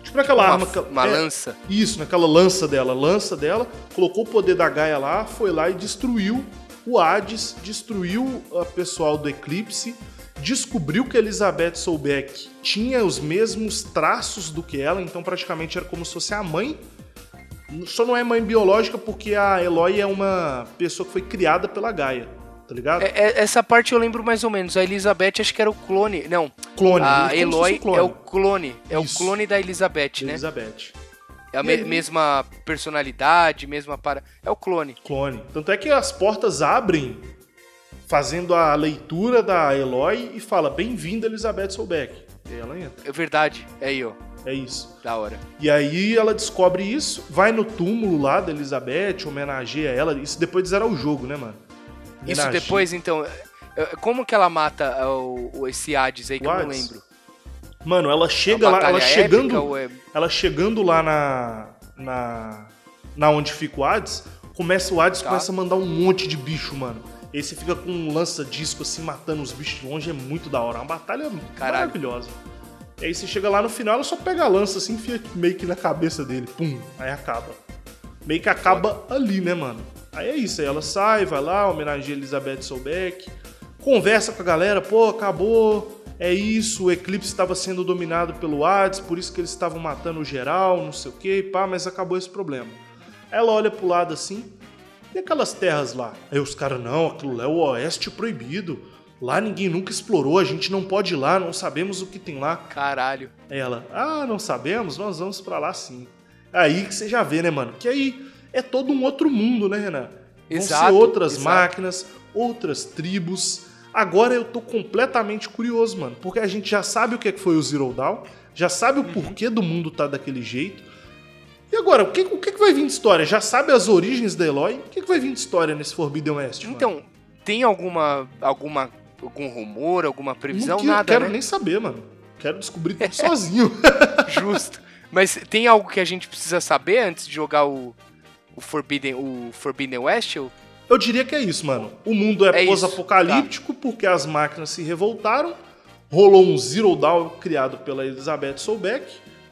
Tipo naquela Uma, arma. que- uma é, lança. isso, naquela lança dela, lança dela, colocou o poder da Gaia lá, foi lá e destruiu o Hades, destruiu o pessoal do Eclipse, descobriu que Elizabeth Soulbeck tinha os mesmos traços do que ela, então praticamente era como se fosse a mãe. Só não é mãe biológica porque a Eloy é uma pessoa que foi criada pela Gaia, tá ligado? É- é- essa parte eu lembro mais ou menos. A Elizabeth acho que era o clone. Não, clone. a Eloy clone é o clone. É Isso. o clone da Elizabeth, né? Elizabeth. É a me- mesma personalidade, mesma para. É o clone. Clone. Tanto é que as portas abrem fazendo a leitura da Eloy e fala: Bem-vinda, Elizabeth Soulbeck. E ela entra. É verdade. É aí, ó. É isso. Da hora. E aí ela descobre isso, vai no túmulo lá da Elizabeth, homenageia ela. Isso depois de zerar o jogo, né, mano? Isso depois, então. é- Como que ela mata é, o, o- esse Hades aí que O eu não lembro? Mano, ela É chega lá, ela chegando, é- ela chegando lá na na na onde fica o Hades, começa o Hades Tá. começa a mandar um monte de bicho, mano. E aí você fica com um lança-disco assim matando os bichos de longe, é muito da hora, é uma batalha Caralho. maravilhosa. E aí você chega lá no final, ela só pega a lança assim, enfia meio que na cabeça dele, pum, aí acaba. Meio que acaba ali, né, mano? Aí é isso, aí ela sai, vai lá, homenageia Elizabeth Soulbeck, conversa com a galera, pô, acabou, é isso, o eclipse estava sendo dominado pelo Hades, por isso que eles estavam matando o geral, não sei o que, pá, mas acabou esse problema. Ela olha pro lado assim, e aquelas terras lá? Aí os caras, não, aquilo lá é o oeste proibido, lá ninguém nunca explorou, a gente não pode ir lá, não sabemos o que tem lá. Caralho. Ela, ah, não sabemos, nós vamos pra lá sim. Aí que você já vê, né, mano? Que aí é todo um outro mundo, né, Renan? Vão Exato, ser outras exato. máquinas, outras tribos. Agora eu tô completamente curioso, mano, porque a gente já sabe o que é que foi o Zero Dawn, já sabe o Uhum. porquê do mundo tá daquele jeito. E agora, o que, o que, vai vir de história? Já sabe as origens da Eloy? O que, vai vir de história nesse Forbidden West? mano? Então, tem alguma. alguma. Algum rumor, alguma previsão? não que- Nada, quero né? nem saber, mano. Quero descobrir tudo sozinho. Justo. Mas tem algo que a gente precisa saber antes de jogar o. O Forbidden, o Forbidden West? ou- Eu diria que é isso, mano. O mundo é, É pós-apocalíptico porque as máquinas se revoltaram. Rolou um Zero Dawn criado pela Elizabeth Soulbeck,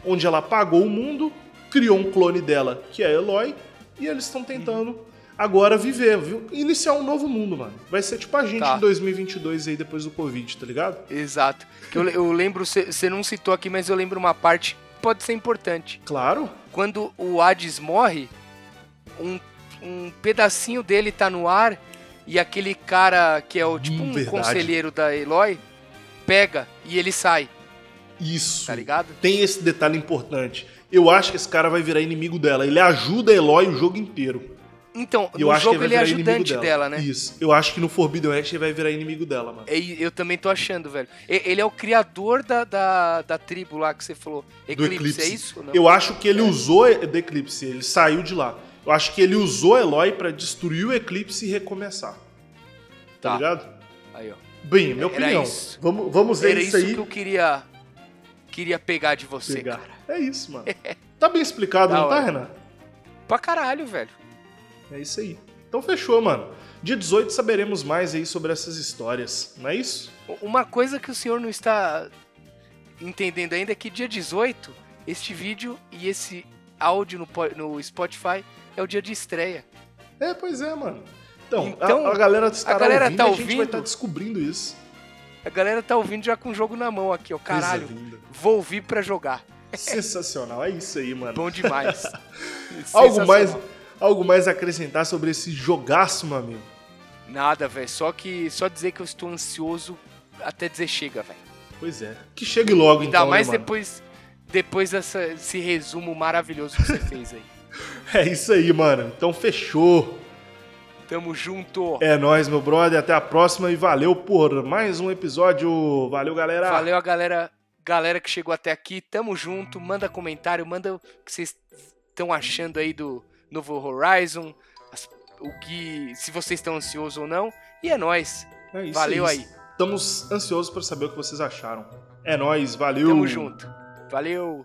onde ela apagou o mundo, criou um clone dela, que é a Eloy, e eles estão tentando agora viver, viu? Iniciar um novo mundo, mano. Vai ser tipo a gente Tá. em 2022 aí, depois do Covid, tá ligado? Exato. Eu, eu lembro, você não citou aqui, mas eu lembro uma parte que pode ser importante. Claro. Quando o Hades morre, um, um pedacinho dele tá no ar e aquele cara que é o tipo Hum, um verdade. conselheiro da Eloy pega e ele sai, Isso. tá ligado? Tem esse detalhe importante. Eu acho que esse cara vai virar inimigo dela. Ele ajuda a Eloy o jogo inteiro. Então, eu no acho jogo que ele é ajudante dela, né? Isso. Eu acho que no Forbidden West ele vai virar inimigo dela, mano. E Eu também tô achando, velho. Ele é o criador da, da, da tribo lá que você falou. Do Eclipse, Eclipse. é isso? Não? Eu acho que ele usou do Eclipse, ele saiu de lá. Eu acho que ele usou Eloy pra destruir o Eclipse e recomeçar. Tá, Tá. ligado? Aí, ó. Bem, minha Era opinião. isso. Vamos, vamos ver Era isso isso aí. que eu queria, queria pegar de você, pegar. cara. É isso, mano. Tá bem explicado, não tá. Renan? Pra caralho, velho. É isso aí. Então fechou, mano. Dia 18 saberemos mais aí sobre essas histórias, não é isso? Uma coisa que o senhor não está entendendo ainda é que dia 18, este vídeo e esse áudio no, no Spotify é o dia de estreia. É, pois é, mano. Então, Então, a, a galera estará a galera ouvindo tá e a gente vai ouvindo? estar descobrindo isso. A galera tá ouvindo já com o jogo na mão aqui, ó. Caralho, Coisa linda. vou ouvir pra jogar. Sensacional, é isso aí, mano. Bom demais. Algo mais. Algo mais a acrescentar sobre esse jogaço, meu amigo? Nada, velho. Só que só dizer que eu estou ansioso até dizer chega, velho. Pois é. Que chegue logo, Ainda então, mais né, depois depois dessa, esse resumo maravilhoso que você fez aí. É isso aí, mano. Então fechou. Tamo junto. É nóis, meu brother. Até a próxima e valeu por mais um episódio. Valeu, galera. Valeu a galera, galera que chegou até aqui. Tamo junto. Manda comentário, manda o que vocês estão achando aí do novo Horizon, as- o que se vocês estão ansiosos ou não. E é nóis. É isso Valeu aí. Estamos ansiosos para saber o que vocês acharam. É nóis, valeu. Tamo junto. Valeu.